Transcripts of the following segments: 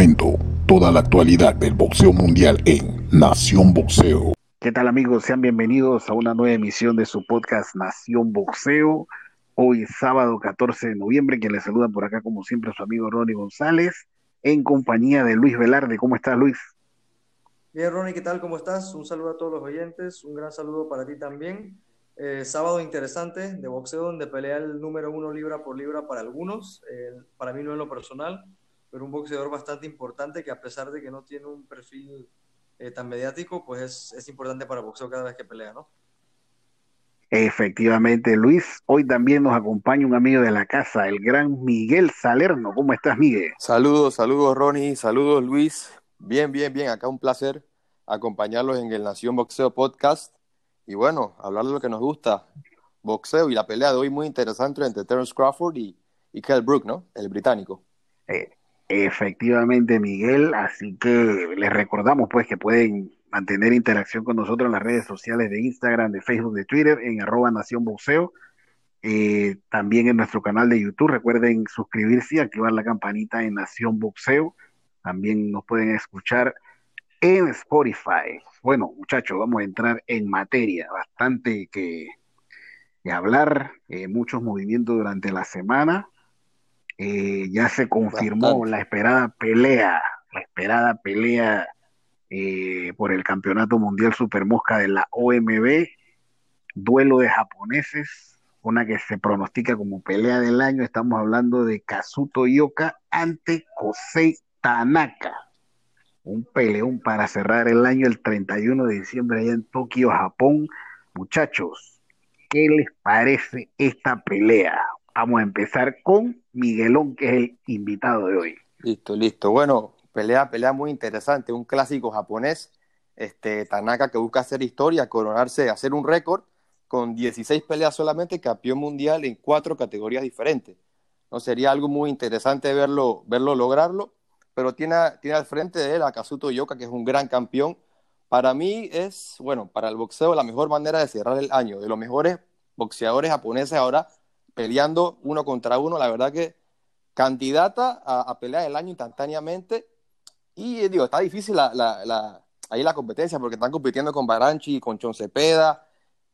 Momento, toda la actualidad del boxeo mundial en Nación Boxeo. ¿Qué tal amigos? Sean bienvenidos a una nueva emisión de su podcast Nación Boxeo. Hoy es sábado 14 de noviembre, quien les saluda por acá como siempre su amigo Ronnie González, en compañía de Luis Velarde. ¿Cómo estás Luis? Bien Ronnie, ¿qué tal? ¿Cómo estás? Un saludo a todos los oyentes, un gran saludo para ti también. Eh, sábado interesante de boxeo donde pelea el número uno libra por libra para algunos, eh, para mí no en lo personal, pero un boxeador bastante importante que a pesar de que no tiene un perfil eh, tan mediático, pues es, es, importante para el boxeo cada vez que pelea, ¿no? Efectivamente, Luis. Hoy también nos acompaña un amigo de la casa, el gran Miguel Salerno. ¿Cómo estás, Miguel? Saludos, saludos, Ronnie. Saludos, Luis. Bien, bien, bien. Acá un placer acompañarlos en el Nación Boxeo Podcast. Y bueno, hablar de lo que nos gusta, boxeo y la pelea de hoy muy interesante entre Terence Crawford y, y Kell Brook, ¿no? El británico. Eh, Efectivamente, Miguel. Así que les recordamos pues que pueden mantener interacción con nosotros en las redes sociales de Instagram, de Facebook, de Twitter, en arroba Nación Boxeo. Eh, también en nuestro canal de YouTube. Recuerden suscribirse y activar la campanita en Nación Boxeo. También nos pueden escuchar en Spotify. Bueno, muchachos, vamos a entrar en materia. Bastante que, hablar, eh, muchos movimientos durante la semana. Eh, ya se confirmó la esperada pelea, la esperada pelea eh, por el Campeonato Mundial Super Mosca de la OMB, duelo de japoneses, una que se pronostica como pelea del año, estamos hablando de Kazuto Yoka ante Kosei Tanaka, un peleón para cerrar el año el 31 de diciembre allá en Tokio, Japón. Muchachos, ¿qué les parece esta pelea? Vamos a empezar con Miguelón, que es el invitado de hoy. Listo, listo. Bueno, pelea, pelea muy interesante, un clásico japonés, este Tanaka que busca hacer historia, coronarse, hacer un récord con 16 peleas solamente, campeón mundial en cuatro categorías diferentes. No sería algo muy interesante verlo, verlo lograrlo, pero tiene, tiene al frente de él a Kazuto Yoka, que es un gran campeón. Para mí es, bueno, para el boxeo la mejor manera de cerrar el año, de los mejores boxeadores japoneses ahora peleando uno contra uno. La verdad que candidata a, a pelear el año instantáneamente. Y digo, está difícil ahí la competencia porque están compitiendo con Baranchi, con Chon Cepeda.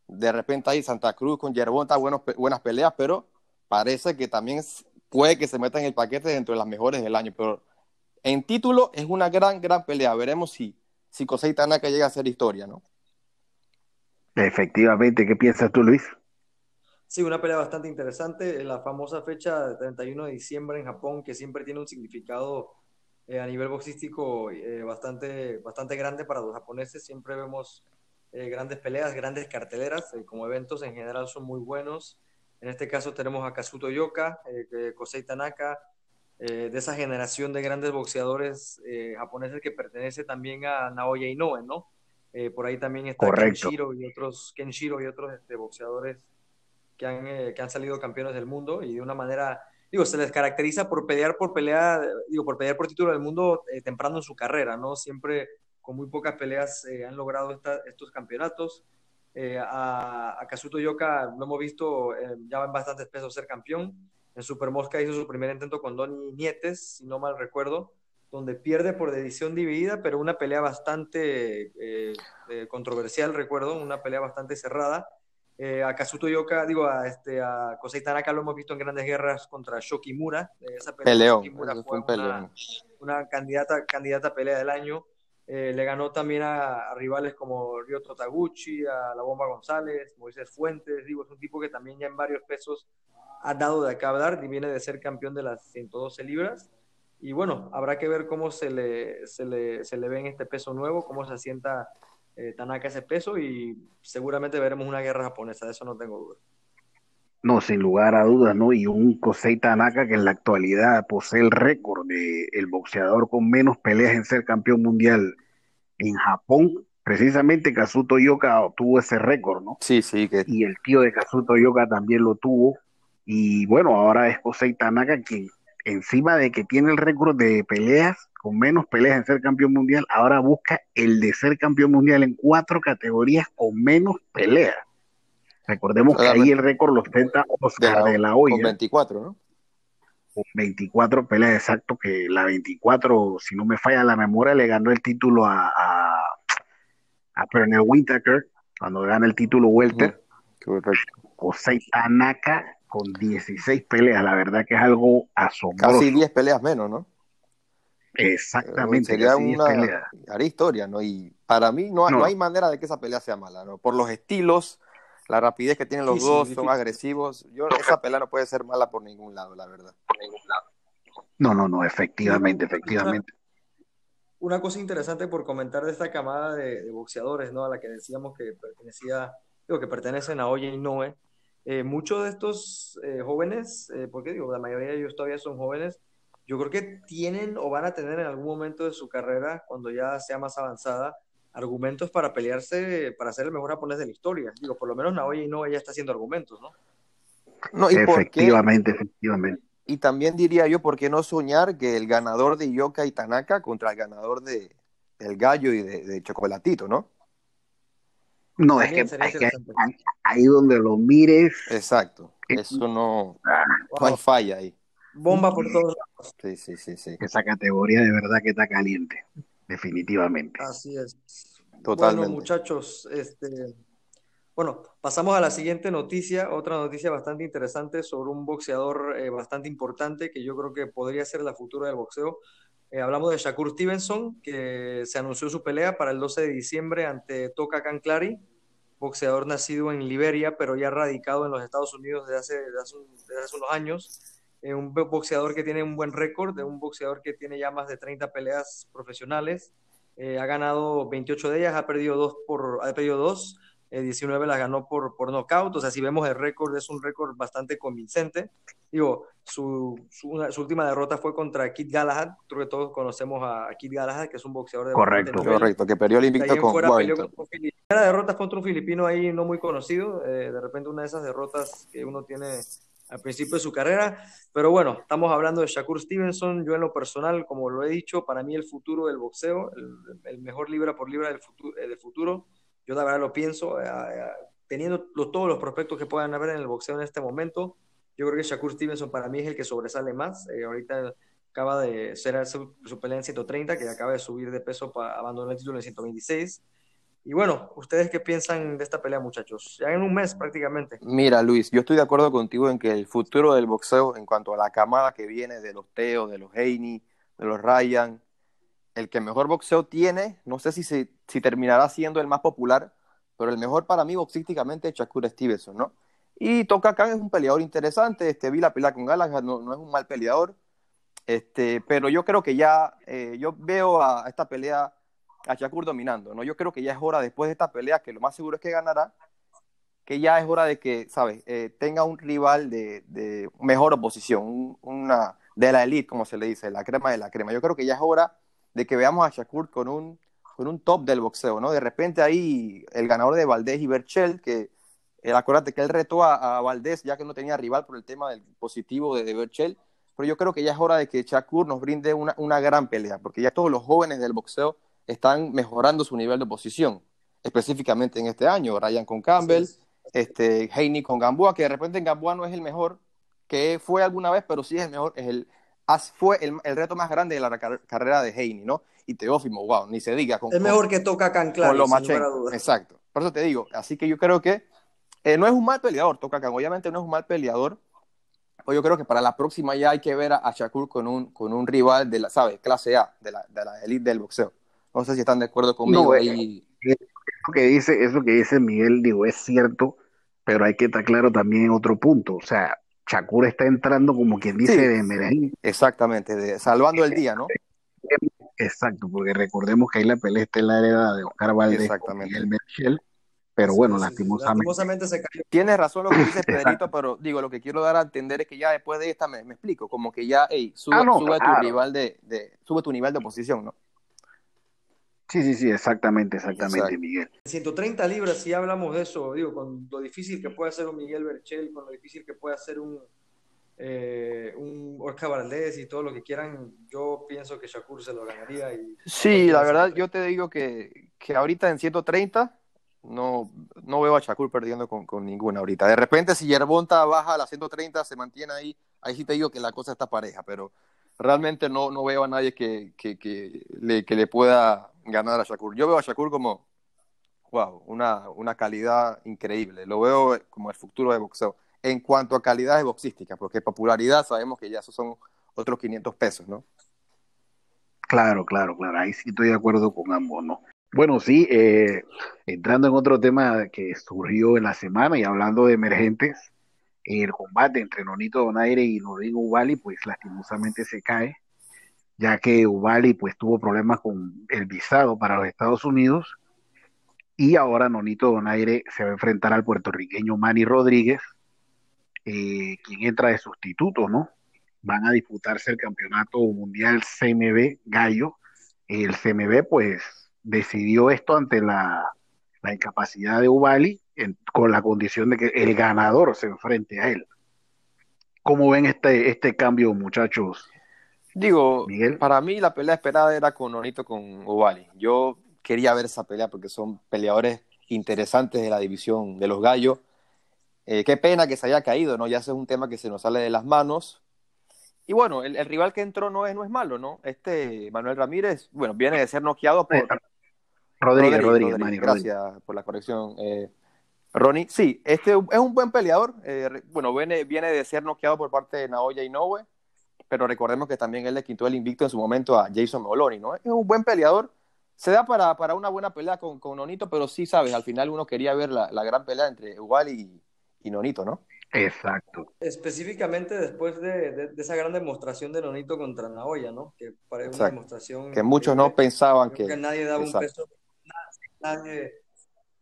De repente ahí Santa Cruz con Yerbonta, buenos, buenas peleas, pero parece que también puede que se meta en el paquete dentro de las mejores del año. Pero en título es una gran, gran pelea. Veremos si, si Kosei Tanaka llega a hacer historia, ¿no? Efectivamente, ¿qué piensas tú, Luis? Sí, una pelea bastante interesante. La famosa fecha de 31 de diciembre en Japón, que siempre tiene un significado eh, a nivel boxístico eh, bastante, bastante grande para los japoneses. Siempre vemos eh, grandes peleas, grandes carteleras, como eventos en general son muy buenos. En este caso tenemos a Kazuto Yoka, Kosei Tanaka, de esa generación de grandes boxeadores japoneses que pertenece también a Naoya Inoue, ¿no? por ahí también está Kenshiro y otros, Kenshiro y otros este, boxeadores que han, eh, que han salido campeones del mundo y de una manera, digo, se les caracteriza por pelear por pelea, digo, por pelear por título del mundo eh, temprano en su carrera, ¿no? Siempre con muy pocas peleas eh, han logrado estos campeonatos. a, a, Kazuto Yoka lo hemos visto ya en bastantes pesos ser campeón. En Super Mosca hizo su primer intento con Donny Nietes, si no mal recuerdo, donde pierde por decisión dividida, pero una pelea bastante controversial, recuerdo, una pelea bastante cerrada eh, a Kazuto Yoka, digo, a, este, a Kosei Tanaka lo hemos visto en grandes guerras contra Shokimura. Esa pelea fue, una, una, candidata, candidata a pelea del año. Eh, le ganó también a, rivales como Ryoto Taguchi, a La Bomba González, Moisés Fuentes. Digo, es un tipo que también ya en varios pesos ha dado de acá hablar y viene de ser campeón de las 112 libras. Y bueno, habrá que ver cómo se le, se le, se le ve en este peso nuevo, cómo se asienta eh, Tanaka ese peso y seguramente veremos una guerra japonesa, de eso no tengo duda. No, sin lugar a dudas, ¿no? Y un Kosei Tanaka que en la actualidad posee el récord de el boxeador con menos peleas en ser campeón mundial en Japón. Precisamente Kazuto Yoka tuvo ese récord, ¿no? Sí, sí. Que... Y el tío de Kazuto Yoka también lo tuvo. Y bueno, ahora es Kosei Tanaka quien, encima de que tiene el récord de peleas, con menos peleas en ser campeón mundial, ahora busca el de ser campeón mundial en cuatro categorías con menos peleas. Recordemos que ahí el récord lo ostenta Oscar de la, Hoya. Con 24, ¿no? con 24 peleas exacto, que la 24, si no me falla la memoria, le ganó el título a, a, a Pernell Whitaker, cuando gana el título Welter. Correcto. José Tanaka con 16 peleas, la verdad que es algo asombroso. Casi 10 peleas menos, ¿no? Exactamente. Sería casi 10 una haría historia, ¿no? Y para mí no, No. no hay manera de que esa pelea sea mala, ¿no? Por los estilos, la rapidez que tienen los Difícil, dos, difícil. son agresivos. Yo, esa pelea no puede ser mala por ningún lado, la verdad. No, no, no, efectivamente, efectivamente. Una cosa interesante por comentar de esta camada de, de boxeadores, ¿no? A la que decíamos que pertenecía, digo, que pertenecen a Oye y Noe. Eh, muchos de estos eh, jóvenes, eh, porque digo, la mayoría de ellos todavía son jóvenes, yo creo que tienen o van a tener en algún momento de su carrera, cuando ya sea más avanzada, argumentos para pelearse, para ser el mejor japonés de la historia. Digo, por lo menos Naoya Inoue ya está haciendo argumentos, ¿no? No, ¿y por qué? Efectivamente, efectivamente. Y también diría yo, ¿por qué no soñar que el ganador de Yoka y Tanaka contra el ganador de del Gallo y de, de Chocolatito, ¿no? No, es que, es ahí, ahí donde lo mires, Exacto. Eso no, ah, no hay Wow. falla ahí. Bomba por todos lados. Sí, sí, sí, sí. esa categoría de verdad que está caliente, definitivamente. Así es. Totalmente. Bueno, muchachos, este, bueno, pasamos a la siguiente noticia, otra noticia bastante interesante sobre un boxeador eh, bastante importante que yo creo que podría ser la futura del boxeo. Eh, hablamos de Shakur Stevenson, que se anunció su pelea para el 12 de diciembre ante Toka Clary, boxeador nacido en Liberia, pero ya radicado en los Estados Unidos desde hace, desde hace, un- desde hace unos años. Eh, un bo- boxeador que tiene un buen récord, de un boxeador que tiene ya más de 30 peleas profesionales. Eh, ha ganado 28 de ellas, ha perdido dos, por, ha perdido dos eh, 19 las ganó por, por nocaut. O sea, si vemos el récord, es un récord bastante convincente. Digo, su, su, una- su última derrota fue contra Kid Galahad. Creo que todos conocemos a, a Kid Galahad, que es un boxeador de Correcto. Correcto, que perdió el invicto con fuera peleó Warrington. contra un filipino. La derrota fue contra un filipino ahí no muy conocido. eh, de repente una de esas derrotas que uno tiene al principio de su carrera. Pero bueno, estamos hablando de Shakur Stevenson. Yo en lo personal, como lo he dicho, para mí el futuro del boxeo, el, mejor libra por libra del futuro, del futuro yo la verdad lo pienso, eh, eh, teniendo todos los prospectos que puedan haber en el boxeo en este momento, yo creo que Shakur Stevenson para mí es el que sobresale más. Eh, ahorita acaba de ser su, su pelea en 130, que acaba de subir de peso para abandonar el título en 126. Y bueno, ¿ustedes qué piensan de esta pelea, muchachos? Ya en un mes prácticamente. Mira, Luis, yo estoy de acuerdo contigo en que el futuro del boxeo, en cuanto a la camada que viene de los Teo, de los Haney, de los Ryan, el que mejor boxeo tiene, no sé si, si terminará siendo el más popular, pero el mejor para mí boxísticamente es Shakur Stevenson, ¿no? Y Toka Khan es un peleador interesante, este, vi la pelea con Gallagher, no, no es un mal peleador, este, pero yo creo que ya, eh, yo veo a esta pelea a Shakur dominando, ¿no? Yo creo que ya es hora, después de esta pelea, que lo más seguro es que ganará, que ya es hora de que, ¿sabes? Eh, tenga un rival de, de mejor oposición, un- una de la elite, como se le dice, la crema de la crema. Yo creo que ya es hora de que veamos a Shakur con un, con un top del boxeo, ¿no? De repente ahí el ganador de Valdés y Berchel, que eh, acuérdate que él retó a, a Valdés ya que no tenía rival por el tema del positivo de, de Berchel, pero yo creo que ya es hora de que Shakur nos brinde una, una gran pelea, porque ya todos los jóvenes del boxeo están mejorando su nivel de oposición, específicamente en este año, Ryan con Campbell, es. este, Haney con Gamboa, que de repente en Gamboa no es el mejor, que fue alguna vez, pero sí es el mejor, es el, fue el, el reto más grande de la car- carrera de Haney, ¿no? Y Teófimo, wow, ni se diga. Con, Es mejor que toca Can con, Clary, con sin lugar a Lomachenko, dudas. exacto. Por eso te digo, así que yo creo que eh, no es un mal peleador, Toca Khan, obviamente no es un mal peleador, yo creo que para la próxima ya hay que ver a, a Shakur con un, con un rival de la, ¿sabes? Clase A, de la, de la elite del boxeo. No sé si están de acuerdo conmigo No, eh, ahí. Eso que dice, eso que dice Miguel, digo, es cierto, pero hay que estar claro también en otro punto. O sea, Shakur está entrando como quien dice Sí. de emergencia. Exactamente, de, salvando el día, ¿no? Exacto, porque recordemos que ahí la pelea está en la heredad de Oscar con Exactamente. Miguel Merchel, pero bueno, sí, lastimosamente. Lastimosamente se cayó. Tienes razón lo que dice Exacto. Pedrito, pero digo, lo que quiero dar a entender es que ya después de esta me, me explico, como que ya, hey, sube, Ah, no, sube claro. tu rival de, de, sube tu nivel de oposición, ¿no? Sí, sí, sí, exactamente, exactamente, Exacto. Miguel. 130 libras, si hablamos de eso, digo, con lo difícil que puede hacer un Miguel Berchel, con lo difícil que puede hacer un, eh, un Oscar Valdés y todo lo que quieran, yo pienso que Shakur se lo ganaría. Y Sí, la verdad, yo te digo que, que ahorita en 130 no, no veo a Shakur perdiendo con, con, ninguna ahorita. De repente, si Yerbonta baja a las 130, se mantiene ahí, ahí sí te digo que la cosa está pareja, pero realmente no, no veo a nadie que, que, que, le, que le pueda ganar a Shakur. Yo veo a Shakur como, wow, una, una calidad increíble. Lo veo como el futuro de boxeo. En cuanto a calidad de boxística, porque popularidad sabemos que ya esos son otros 500 pesos, ¿no? Claro, claro, claro. Ahí sí estoy de acuerdo con ambos, ¿no? Bueno, sí, eh, entrando en otro tema que surgió en la semana y hablando de emergentes, el combate entre Nonito Donaire y Rodrigo Ubali, pues lastimosamente se cae, ya que Ubali pues tuvo problemas con el visado para los Estados Unidos y ahora Nonito Donaire se va a enfrentar al puertorriqueño Manny Rodríguez, eh, quien entra de sustituto, ¿no? Van a disputarse el campeonato mundial CMB Gallo. El CMB pues decidió esto ante la, la incapacidad de Ubali con la condición de que el ganador se enfrente a él. ¿Cómo ven este, este cambio, muchachos? Digo, Miguel. para mí la pelea esperada era con Nonito con Ubali. Yo quería ver esa pelea porque son peleadores interesantes de la división de los gallos. Eh, qué pena que se haya caído, ¿no? Ya ese es un tema que se nos sale de las manos. Y bueno, el, el rival que entró no es, no es malo, ¿no? Este Manuel Ramírez, bueno, viene de ser noqueado por, Rodríguez, Rodríguez, Rodríguez, gracias por la corrección. Eh, Ronnie, sí, este es un buen peleador. Eh, bueno, viene, viene de ser noqueado por parte de Naoya Inoue, pero recordemos que también él le quitó el invicto en su momento a Jason Moloney, ¿no? Es un buen peleador. Se da para, para una buena pelea con, con, Nonito, pero sí, sabes, al final uno quería ver la, la gran pelea entre Ugal y, y, Nonito, ¿no? Exacto. Específicamente después de, de, de, esa gran demostración de Nonito contra Naoya, ¿no? Que parece una demostración. Que muchos no pensaban que. que nadie daba Exacto. un peso nadie, nadie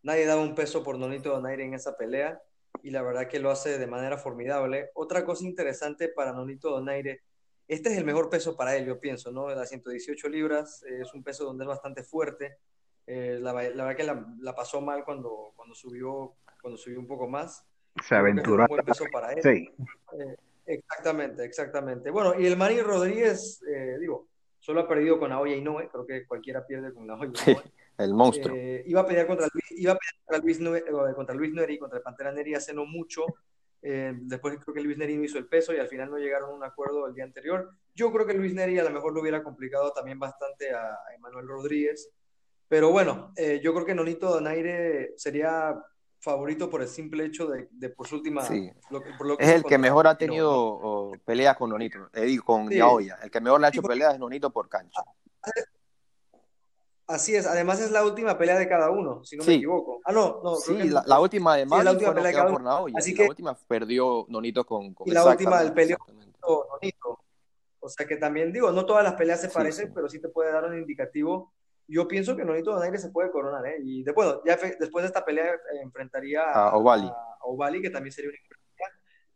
daba un peso por Nonito Donaire en esa pelea y la verdad que lo hace de manera formidable. Otra cosa interesante para Nonito Donaire, este es el mejor peso para él, yo pienso, ¿no? Las 118 libras eh, es un peso donde es bastante fuerte. Eh, la, la, verdad que la, la, pasó mal cuando, cuando, subió, cuando subió un poco más. Se aventuró. Un buen peso para él. Sí. Eh, exactamente, exactamente. Bueno, y el Manny Rodríguez, eh, digo, solo ha perdido con Aoya Inoue, creo que cualquiera pierde con Aoya Inoue. Sí. El monstruo. Eh, iba a pelear contra Luis, iba a pelear contra Luis, Neri, contra Luis Neri, contra el Pantera Neri hace no mucho. Eh, después creo que Luis Neri no hizo el peso y al final no llegaron a un acuerdo el día anterior. Yo creo que Luis Neri a lo mejor lo hubiera complicado también bastante a, a Emanuel Rodríguez. Pero bueno, eh, yo creo que Nonito Donaire sería favorito por el simple hecho de, de por su última. Sí. Lo, por lo que es el que mejor ha tenido peleas con Nonito, eh, con sí. Yaoya. El que mejor le ha hecho peleas es Nonito por cancha. Así es, además es la última pelea de cada uno, si no sí. me equivoco. Ah, no, no. Sí, la, la, última de Mali la última pelea de cada Naoya. Así que, la última perdió Nonito con, con Y la última del peleó Nonito. O sea que también digo, no todas las peleas se parecen, pero sí te puede dar un indicativo. Yo pienso que Nonito Donaire se puede coronar, ¿eh? Y después, ya después de esta pelea eh, enfrentaría a Ovali. A Ovali, que también sería una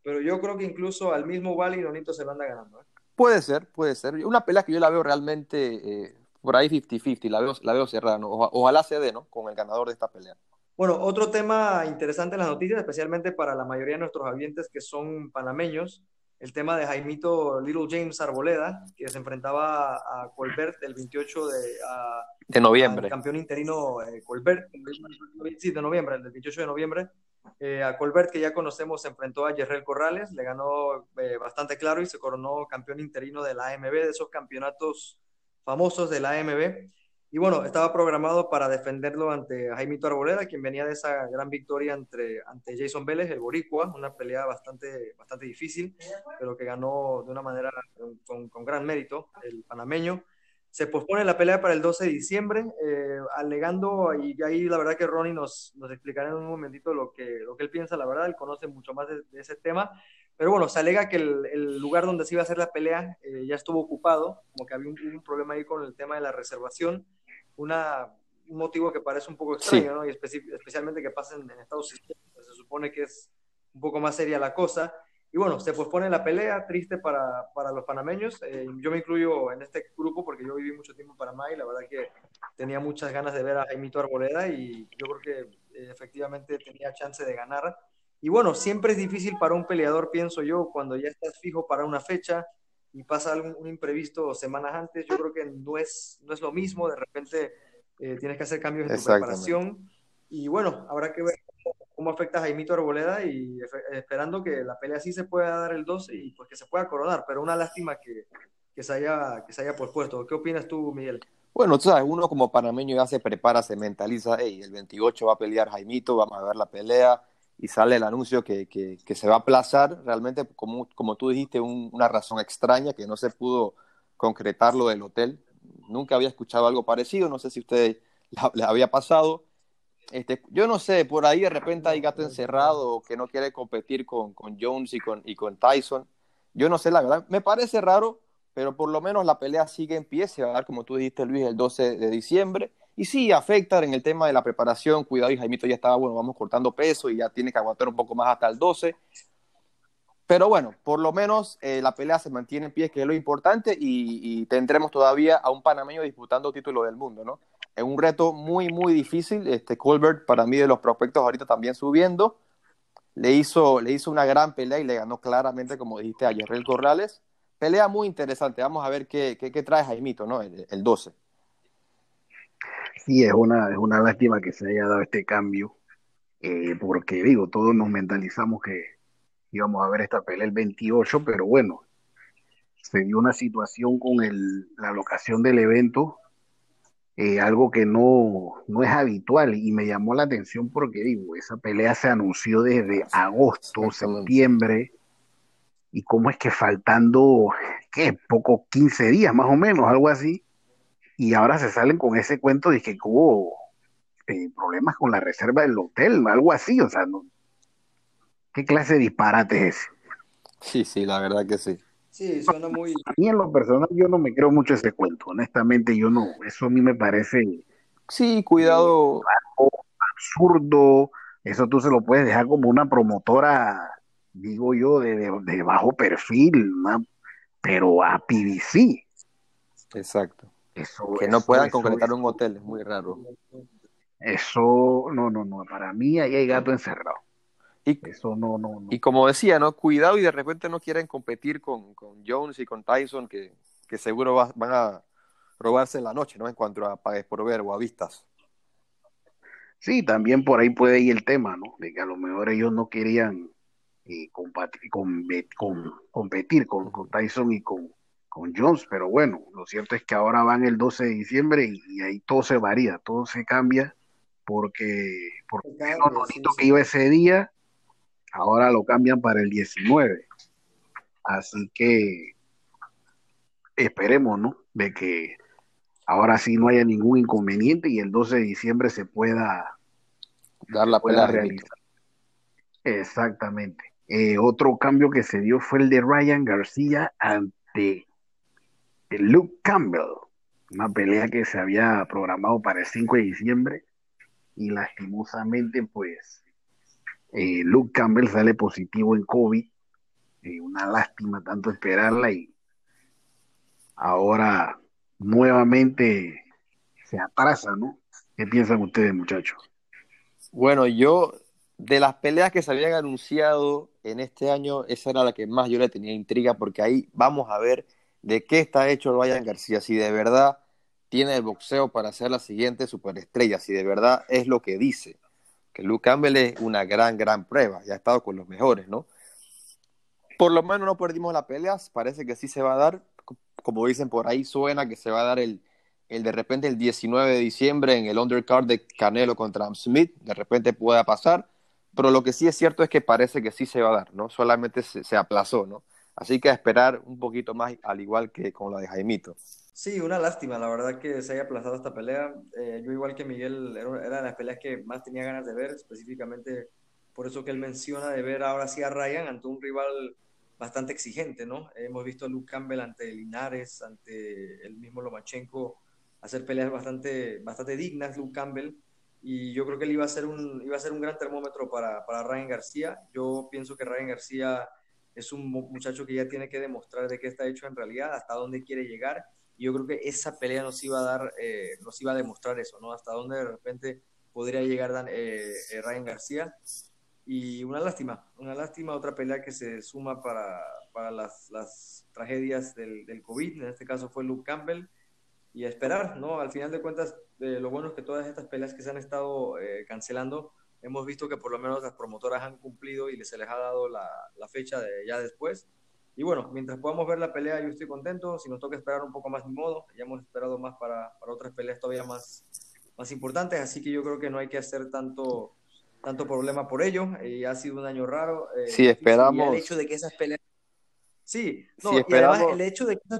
Pero yo creo que incluso al mismo Ovali Nonito se lo anda ganando, ¿eh? Puede ser, puede ser. Una pelea que yo la veo realmente eh, por ahí 50-50, la veo, la veo cerrada. ¿no? Ojalá se dé, ¿no? Con el ganador de esta pelea. Bueno, otro tema interesante en las noticias, especialmente para la mayoría de nuestros habientes que son panameños, el tema de Jaimito Little James Arboleda, que se enfrentaba a Colbert el 28 de, a, de noviembre. campeón interino eh, Colbert, sí, de noviembre, el 28 de noviembre. Eh, a Colbert, que ya conocemos, se enfrentó a Yerrel Corrales, le ganó eh, bastante claro y se coronó campeón interino de la AMB, de esos campeonatos famosos de la AMB. Y bueno, estaba programado para defenderlo ante Jaimito Arboleda, quien venía de esa gran victoria entre, ante Jason Vélez, el Boricua, una pelea bastante, bastante difícil, pero que ganó de una manera con, con gran mérito el panameño. Se pospone la pelea para el 12 de diciembre, eh, alegando, y ahí la verdad que Ronnie nos, nos explicará en un momentito lo que, lo que él piensa, la verdad, él conoce mucho más de, de ese tema, pero bueno, se alega que el, el, lugar donde se iba a hacer la pelea eh, ya estuvo ocupado, como que había un, un, problema ahí con el tema de la reservación, una, un motivo que parece un poco extraño, sí. ¿no? Y especi especialmente que pasa en, en Estados Unidos, se supone que es un poco más seria la cosa. Y bueno, se pospone la pelea, triste para, para los panameños. Eh, yo me incluyo en este grupo porque yo viví mucho tiempo en Panamá y la verdad que tenía muchas ganas de ver a Jaimito Arboleda y yo creo que eh, efectivamente tenía chance de ganar. Y bueno, siempre es difícil para un peleador, pienso yo, cuando ya estás fijo para una fecha y pasa algún un imprevisto semanas antes, yo creo que no es, no es lo mismo, de repente eh, tienes que hacer cambios en tu preparación. Y bueno, habrá que ver cómo, afecta a Jaimito Arboleda y esperando que la pelea sí se pueda dar el 12 y pues que se pueda coronar, pero una lástima que, que, se, haya, que se haya pospuesto. ¿Qué opinas tú, Miguel? Bueno, tú sabes, uno como panameño ya se prepara, se mentaliza, hey, el 28 va a pelear Jaimito, vamos a ver la pelea, y sale el anuncio que, que, se va a aplazar, realmente, como, como tú dijiste, una razón extraña que no se pudo concretar lo del hotel. Nunca había escuchado algo parecido, no sé si a ustedes les había pasado. Este, yo no sé, por ahí de repente hay gato encerrado que no quiere competir con, con Jones y con, y con Tyson. Yo no sé, la verdad, me parece raro, pero por lo menos la pelea sigue en pie, se va a dar, como tú dijiste, Luis, el 12 de diciembre. Y sí, afecta en el tema de la preparación, cuidado, y Jaimito ya estaba, bueno, vamos cortando peso y ya tiene que aguantar un poco más hasta el 12. Pero bueno, por lo menos eh, la pelea se mantiene en pie, que es lo importante, y, tendremos todavía a un panameño disputando título del mundo, ¿no? Es un reto muy, muy difícil. Este Colbert, para mí, de los prospectos ahorita también subiendo. Le hizo, le hizo una gran pelea y le ganó claramente, como dijiste, a Yerrel Corrales. Pelea muy interesante. Vamos a ver qué, qué, trae Jaimito, ¿no? El, el 12. Sí, es una, es una lástima que se haya dado este cambio, eh, porque digo, todos nos mentalizamos que íbamos a ver esta pelea el 28, pero bueno, se dio una situación con el, la locación del evento, eh, algo que no, no es habitual y me llamó la atención porque digo, esa pelea se anunció desde agosto, septiembre, y cómo es que faltando, ¿qué? Poco, 15 días más o menos, algo así, y ahora se salen con ese cuento de que hubo eh, problemas con la reserva del hotel, algo así, o sea, ¿qué clase de disparate es ese? Sí, sí, la verdad que sí. Sí, suena muy... A mí en lo personal yo no me creo mucho ese cuento, honestamente yo no, eso a mí me parece... Sí, cuidado. absurdo, eso tú se lo puedes dejar como una promotora, digo yo, de, de bajo perfil, pero a PVC. Exacto que no puedan concretar un hotel, es muy raro. Eso, no, no, no, para mí ahí hay gato encerrado. Y, eso no, no, Y como decía, ¿no? Cuidado y de repente no quieren competir con, con Jones y con Tyson, que, que seguro van a robarse la noche, ¿no? En cuanto a pagues por ver o a vistas. Sí, también por ahí puede ir el tema, ¿no? De que a lo mejor ellos no querían eh, competir, con, competir con, con Tyson y con, con Jones, pero bueno, lo cierto es que ahora van el 12 de diciembre y, ahí todo se varía, todo se cambia porque, porque lo bonito que iba ese día, ahora lo cambian para el 19. Así que esperemos, ¿no? De que ahora sí no haya ningún inconveniente y el 12 de diciembre se pueda dar la pueda realizar. Exactamente. Eh, otro cambio que se dio fue el de Ryan García ante Luke Campbell, una pelea que se había programado para el 5 de diciembre y lastimosamente pues eh, Luke Campbell sale positivo en COVID, eh, una lástima tanto esperarla y ahora nuevamente se atrasa, ¿no? ¿Qué piensan ustedes muchachos? Bueno, yo de las peleas que se habían anunciado en este año, esa era la que más yo le tenía intriga porque ahí vamos a ver de qué está hecho Ryan García, si de verdad tiene el boxeo para ser la siguiente superestrella, si de verdad es lo que dice. Que Luke Campbell es una gran, gran prueba, ya ha estado con los mejores, ¿no? Por lo menos no perdimos la pelea, parece que sí se va a dar, como dicen por ahí, suena que se va a dar el, el de repente el 19 de diciembre en el undercard de Canelo contra Smith, de repente pueda pasar, pero lo que sí es cierto es que parece que sí se va a dar, ¿no? Solamente se, se aplazó, ¿no? Así que esperar un poquito más, al igual que con la de Jaimito. Sí, una lástima, la verdad que se haya aplazado esta pelea. Eh, yo igual que Miguel, era, de las peleas que más tenía ganas de ver, específicamente por eso que él menciona de ver ahora sí a Ryan ante un rival bastante exigente, ¿no? Hemos visto a Luke Campbell ante Linares, ante el mismo Lomachenko, hacer peleas bastante, bastante dignas, Luke Campbell, y yo creo que él iba a ser un, iba a ser un gran termómetro para, para Ryan García. Yo pienso que Ryan García es un muchacho que ya tiene que demostrar de qué está hecho en realidad, hasta dónde quiere llegar. Y yo creo que esa pelea nos iba a dar, eh, nos iba a demostrar eso, ¿no? Hasta dónde de repente podría llegar Dan, eh, eh, Ryan García. Y una lástima, una lástima, otra pelea que se suma para, para las, las, tragedias del, COVID, en este caso fue Luke Campbell. y a esperar, ¿no? Al final de cuentas, lo bueno es que todas estas peleas que se han estado cancelando, hemos visto que por lo menos las promotoras han cumplido y se les ha dado la, la, fecha de ya después. Y bueno, mientras podamos ver la pelea, yo estoy contento. Si nos toca esperar un poco más, ni modo. Ya hemos esperado más para, para otras peleas todavía más, más importantes, así que yo creo que no hay que hacer tanto, tanto problema por ello. Y ha sido un año raro. Eh, sí, esperamos. el hecho de que esas peleas. Sí, no, y además el hecho de que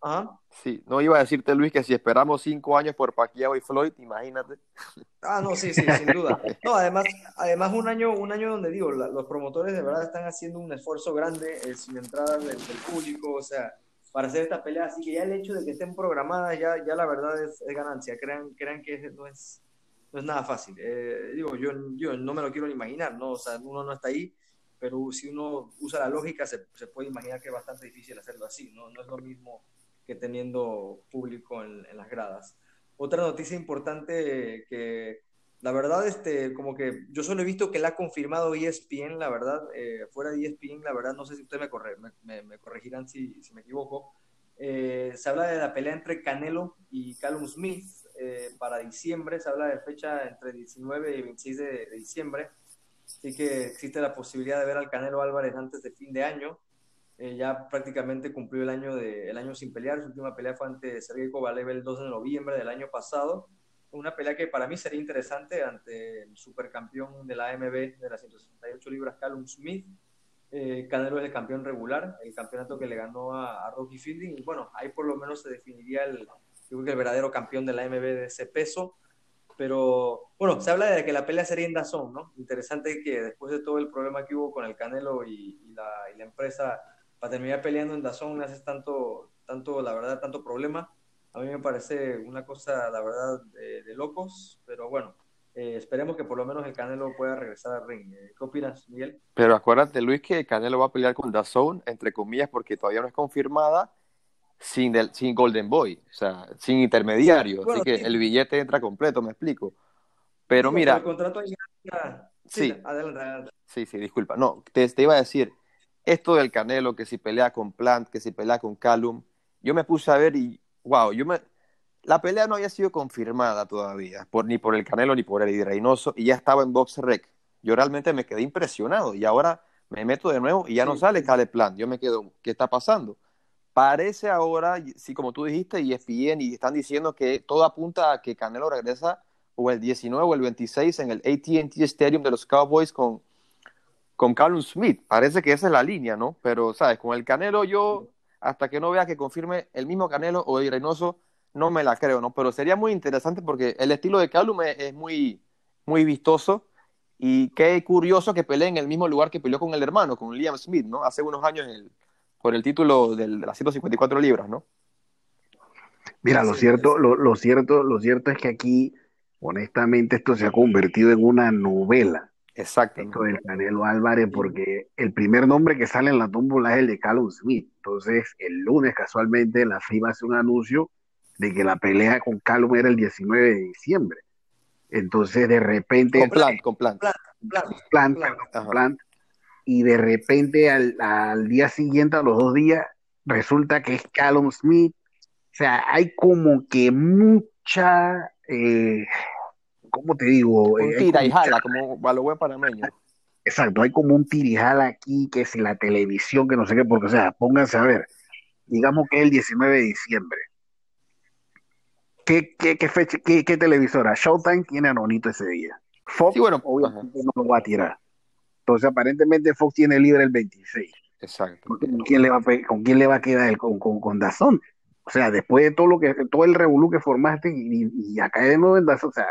Ajá. Sí, no iba a decirte Luis que si esperamos cinco años por Pacquiao y Floyd, imagínate. Ah, no, sí, sí, sin duda. No, además, además un año, un año donde digo, los promotores de verdad están haciendo un esfuerzo grande eh, sin entrada del, público, o sea, para hacer esta pelea, así que ya el hecho de que estén programadas ya, ya la verdad es, ganancia. Crean, crean que no es, no es nada fácil. Eh, digo, yo, yo no me lo quiero ni imaginar, ¿no? O sea, uno no está ahí, pero si uno usa la lógica se, se puede imaginar que es bastante difícil hacerlo así, ¿no? No es lo mismo que teniendo público en, las gradas. Otra noticia importante que la verdad, este, como que yo solo he visto que la ha confirmado ESPN, la verdad, eh, fuera de ESPN, la verdad, no sé si ustedes me, corre, me, corregirán si, si, me equivoco. Eh, se habla de la pelea entre Canelo y Callum Smith eh, para diciembre, se habla de fecha entre 19 y 26 de, de, diciembre, así que existe la posibilidad de ver al Canelo Álvarez antes de fin de año. Eh, ya prácticamente cumplió el año, de, el año sin pelear. Su última pelea fue ante Sergey Kovalev el 2 de noviembre del año pasado. Una pelea que para mí sería interesante ante el supercampeón de la AMB de las 168 libras, Callum Smith. Eh, Canelo es el campeón regular, el campeonato que le ganó a, Rocky Fielding. Y bueno, ahí por lo menos se definiría el, el verdadero campeón de la AMB de ese peso. Pero bueno, se habla de que la pelea sería en Dazón, ¿no? Interesante que después de todo el problema que hubo con el Canelo y, y, la, y la empresa para terminar peleando en Dazón no haces tanto, tanto, la verdad, tanto problema. A mí me parece una cosa, la verdad, de, locos, pero bueno, eh, esperemos que por lo menos el Canelo pueda regresar al ring. Eh, ¿Qué opinas, Miguel? Pero acuérdate, Luis, que Canelo va a pelear con Dazón, entre comillas, porque todavía no es confirmada, sin, del, sin Golden Boy, o sea, sin intermediario. así que el billete entra completo, me explico. Pero mira. el contrato ahí... Sí, adelante, Sí, sí, disculpa. No, te, te iba a decir, esto del Canelo, que si pelea con Plant, que si pelea con Callum, yo me puse a ver y, wow, yo me... La pelea no había sido confirmada todavía, por, ni por el Canelo ni por el Reynoso, y ya estaba en Box Rec. Yo realmente me quedé impresionado, y ahora me meto de nuevo y ya no sale Caleb Plant. Yo me quedo, ¿qué está pasando? Parece ahora, sí, como tú dijiste, y ESPN, y están diciendo que todo apunta a que Canelo regresa o el 19 o el 26 en el AT&T Stadium de los Cowboys con con Callum Smith. Parece que esa es la línea, ¿no? Pero, ¿sabes? Con el Canelo yo, hasta que no vea que confirme el mismo Canelo o el Reynoso, no me la creo, ¿no? Pero sería muy interesante porque el estilo de Callum es, muy, muy vistoso y qué curioso que pelee en el mismo lugar que peleó con el hermano, con Liam Smith, ¿no? Hace unos años por el título de las 154 libras, ¿no? Mira, lo cierto, lo, lo, cierto, lo cierto es que aquí, honestamente, esto se ha convertido en una novela. Exacto. Esto del Canelo Álvarez, porque el primer nombre que sale en la tómbola es el de Callum Smith. Entonces, el lunes, casualmente, la FIBA hace un anuncio de que la pelea con Callum era el 19 de diciembre. Entonces, de repente. Con Plant, con Plant. Plant, plant, y de repente, al, al, día siguiente, a los dos días, resulta que es Callum Smith. O sea, hay como que mucha. Eh, ¿cómo te digo? Un tira y jala, como Balogüe panameño. Exacto, hay como un tirijala aquí, que es la televisión, que no sé qué, porque, o sea, pónganse a ver, digamos que es el 19 de diciembre. ¿Qué, qué, qué fecha, qué, qué, televisora? Showtime tiene a Nonito ese día. Fox, sí, bueno, obviamente no lo va a tirar. Entonces, aparentemente Fox tiene libre el 26. Exacto. ¿Con quién le va a, con quién le va a quedar el, con, con, con Dazón? O sea, después de todo lo que, todo el revolú que formaste y, y acá de nuevo en Dazón, o sea,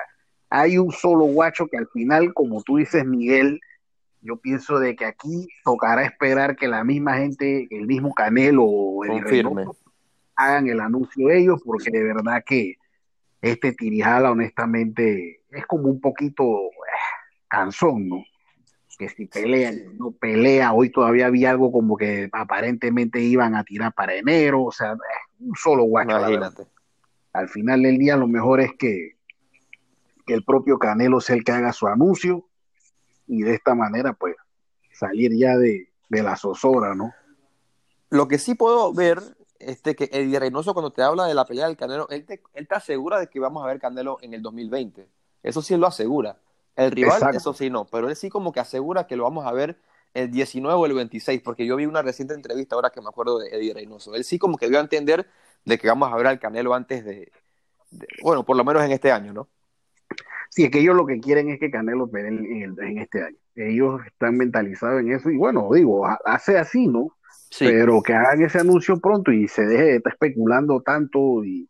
hay un solo guacho que al final, como tú dices, Miguel, yo pienso de que aquí tocará esperar que la misma gente, el mismo Canelo o el Reynoso, hagan el anuncio ellos, porque de verdad que este Tirijala, honestamente, es como un poquito eh, cansón, ¿no? Que si pelea, no pelea, hoy todavía había algo como que aparentemente iban a tirar para enero, o sea, eh, un solo guacho. Al final del día, lo mejor es que que el propio Canelo sea el que haga su anuncio y de esta manera, pues, salir ya de, la zozobra, ¿no? Lo que sí puedo ver este, que Eddie Reynoso cuando te habla de la pelea del Canelo, él te, él te asegura de que vamos a ver Canelo en el 2020. Eso sí él lo asegura. El rival, Exacto. eso sí no, pero él sí como que asegura que lo vamos a ver el 19 o el 26, porque yo vi una reciente entrevista ahora que me acuerdo de Eddie Reynoso. Él sí como que dio a entender de que vamos a ver al Canelo antes de, de- bueno, por lo menos en este año, ¿no? Sí, es que ellos lo que quieren es que Canelo pelee en, en este año. Ellos están mentalizados en eso y bueno, digo, ha- hace así, ¿no? Sí, Pero que hagan ese anuncio pronto y se deje de estar especulando tanto y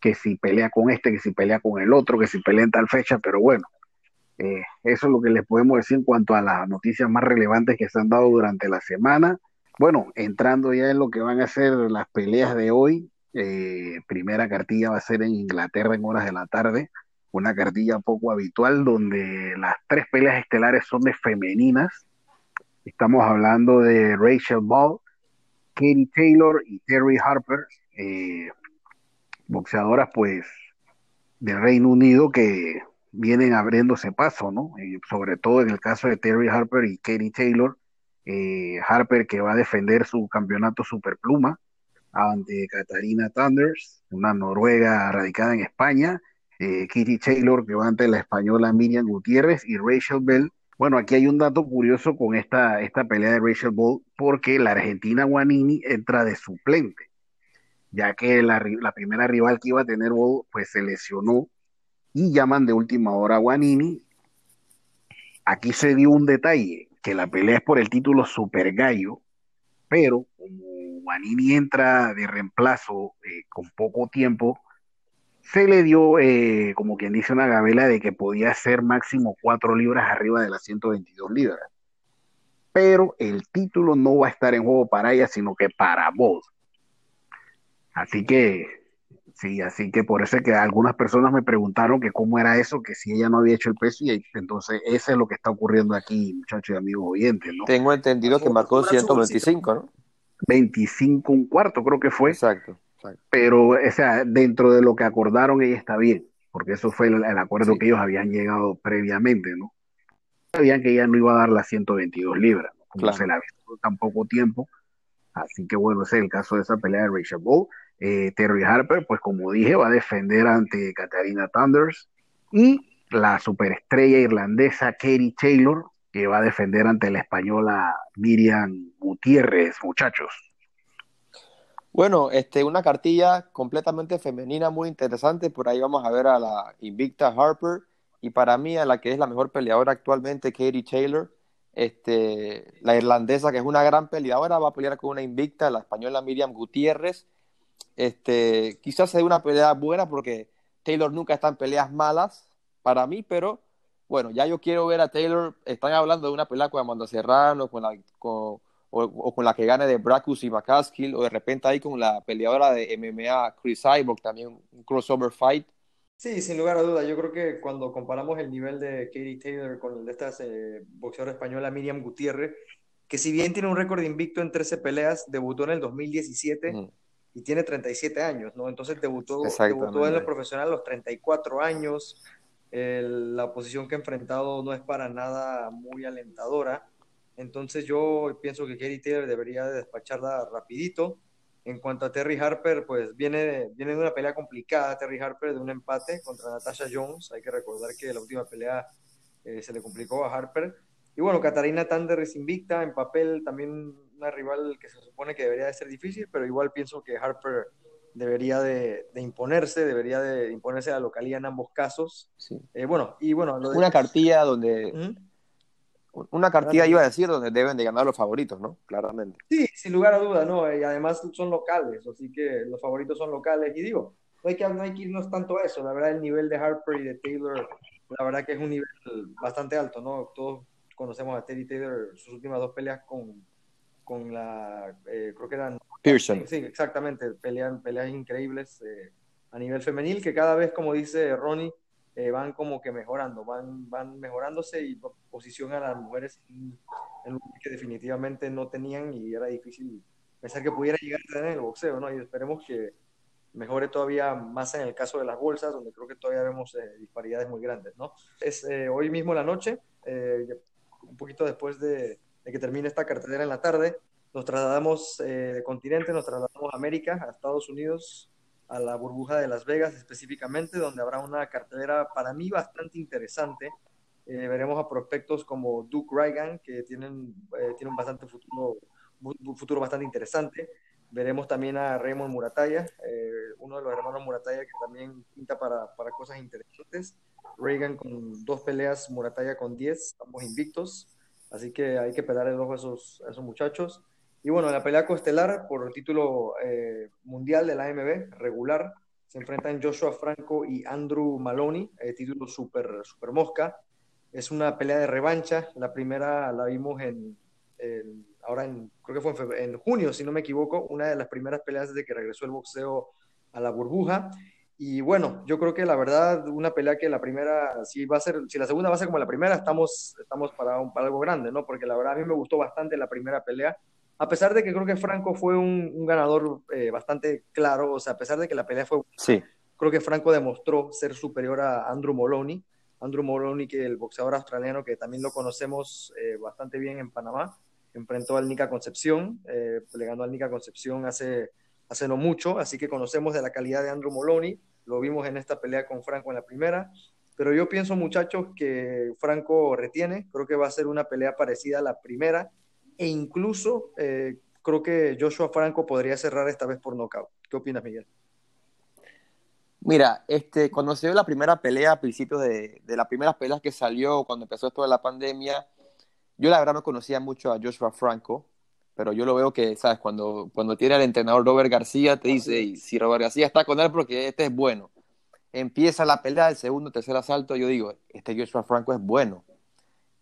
que si pelea con este, que si pelea con el otro, que si pelea en tal fecha, pero bueno, eh, eso es lo que les podemos decir en cuanto a las noticias más relevantes que se han dado durante la semana. Bueno, entrando ya en lo que van a ser las peleas de hoy, eh, primera cartilla va a ser en Inglaterra en horas de la tarde, una cartilla poco habitual donde las tres peleas estelares son de femeninas. Estamos hablando de Rachel Ball, Katie Taylor y Terry Harper, eh, boxeadoras pues del Reino Unido que vienen abriéndose paso, ¿no? Sobre todo en el caso de Terry Harper y Katie Taylor, eh, Harper que va a defender su campeonato superpluma ante Katarina Thunders, una noruega radicada en España, eh, Katie Taylor que va ante la española Miriam Gutiérrez y Rachel Bell. Bueno, aquí hay un dato curioso con esta, esta pelea de Rachel Bell porque la argentina Guanini entra de suplente ya que la, ri- la primera rival que iba a tener Ball pues se lesionó y llaman de última hora a Guanini. Aquí se dio un detalle, que la pelea es por el título Super Gallo, pero como Guanini entra de reemplazo eh, con poco tiempo, se le dio, eh, como quien dice, una gabela de que podía ser máximo cuatro libras arriba de las 122 libras. Pero el título no va a estar en juego para ella, sino que para vos. Así que, sí, así que por eso es que algunas personas me preguntaron que cómo era eso, que si ella no había hecho el peso, y entonces eso es lo que está ocurriendo aquí, muchachos y amigos oyentes, ¿no? tengo entendido que marcó Una su 125, ¿no? 25 un cuarto creo que fue, exacto. Pero o sea, dentro de lo que acordaron ella está bien, porque eso fue el, el acuerdo Sí. que ellos habían llegado previamente, ¿no? Sabían que ella no iba a dar las 122 libras, ¿no? como Claro. se la visto tan poco tiempo, así que bueno, ese es el caso de esa pelea de Rachel Ball. Eh, Terry Harper, pues como dije, va a defender ante Katarina Thunders y la superestrella irlandesa Katie Taylor, que va a defender ante la española Miriam Gutiérrez, muchachos. Bueno, este, una cartilla completamente femenina muy interesante. Por ahí vamos a ver a la invicta Harper y para mí a la que es la mejor peleadora actualmente, Katie Taylor. Este, la irlandesa, que es una gran peleadora, va a pelear con una invicta, la española Miriam Gutiérrez. Este, quizás sea una pelea buena porque Taylor nunca está en peleas malas para mí, pero bueno, ya yo quiero ver a Taylor. Están hablando de una pelea con Amanda Serrano, con la, con, o, o con la que gane de Bracus y McCaskill, o de repente ahí con la peleadora de MMA Chris Cyborg, también un crossover fight. Sí, sin lugar a duda. Yo creo que cuando comparamos el nivel de Katie Taylor con el de esta eh, boxeadora española Miriam Gutiérrez, que si bien tiene un récord invicto en 13 peleas, debutó en el 2017 Mm, y tiene 37 años, ¿no? Entonces debutó, debutó en lo profesional a los 34 años. El- la oposición que ha enfrentado no es para nada muy alentadora. Entonces yo pienso que Katie Taylor debería de despacharla rapidito. En cuanto a Terry Harper, pues viene viene de una pelea complicada, Terry Harper, de un empate contra Natasha Jones. Hay que recordar que la última pelea eh, se le complicó a Harper. Y bueno, Katarina Thunder es invicta, en papel también una rival que se supone que debería de ser difícil, pero igual pienso que Harper debería de, de imponerse, debería de imponerse a la localía en ambos casos. sí. Eh, bueno, y bueno, lo de... Una cartilla donde. Una cartilla iba a decir donde deben de ganar los favoritos, ¿no? Claramente. Sí, sin lugar a duda, ¿no? Y además son locales, así que los favoritos son locales. Y digo, no hay que, no hay que irnos tanto a eso. La verdad, el nivel de Harper y de Taylor, la verdad que es un nivel bastante alto, ¿no? Todos conocemos a Teddy Taylor, sus últimas dos peleas con, con la, eh, creo que eran... Pearson. Sí, exactamente, pelean, peleas increíbles eh, a nivel femenil, que cada vez, como dice Ronnie, eh, van como que mejorando, van, van mejorándose y posicionan a las mujeres en, un que definitivamente no tenían y era difícil pensar que pudiera llegar a tener en el boxeo, ¿no? Y esperemos que mejore todavía más en el caso de las bolsas, donde creo que todavía vemos eh, disparidades muy grandes, ¿no? Es eh, hoy mismo la noche, eh, un poquito después de, de, que termine esta cartelera en la tarde, nos trasladamos eh, de continente, nos trasladamos a América, a Estados Unidos, a la burbuja de Las Vegas específicamente, donde habrá una cartelera para mí bastante interesante. Eh, veremos a prospectos como Duke Reagan, que tienen, eh, un bastante futuro, futuro bastante interesante. Veremos también a Raymond Murataya, eh, uno de los hermanos Murataya que también pinta para, para, cosas interesantes. Reagan con dos peleas, Murataya con diez, ambos invictos. Así que hay que pelar el ojo a esos, a esos muchachos. Y bueno, en la pelea coestelar por el título eh, mundial de la AMB regular se enfrentan Joshua Franco y Andrew Maloney, eh, título super, super mosca. Es una pelea de revancha. La primera la vimos en, ahora en, creo que fue en, junio, si no me equivoco, una de las primeras peleas desde que regresó el boxeo a la burbuja. Y bueno, yo creo que la verdad, una pelea que la primera, si va a ser, si la segunda va a ser como la primera, estamos, estamos para, un, para algo grande, ¿no? Porque la verdad a mí me gustó bastante la primera pelea a pesar de que creo que Franco fue un, ganador eh, bastante claro, o sea, a pesar de que la pelea fue... Sí. Creo que Franco demostró ser superior a Andrew Moloney. Andrew Moloney, que el boxeador australiano que también lo conocemos eh, bastante bien en Panamá, enfrentó al Nica Concepción, eh, le ganó al Nica Concepción hace, hace no mucho, así que conocemos de la calidad de Andrew Moloney, lo vimos en esta pelea con Franco en la primera, pero yo pienso muchachos que Franco retiene, creo que va a ser una pelea parecida a la primera, e incluso eh, creo que Joshua Franco podría cerrar esta vez por nocaut. ¿Qué opinas, Miguel? Mira, este, cuando se dio la primera pelea, a principios de, de las primeras peleas que salió, cuando empezó esto de la pandemia, yo la verdad no conocía mucho a Joshua Franco, pero yo lo veo que, ¿sabes? Cuando, cuando tiene al entrenador Robert García, te dice, y si Robert García está con él porque este es bueno. Empieza la pelea, el segundo, tercer asalto, yo digo, este Joshua Franco es bueno.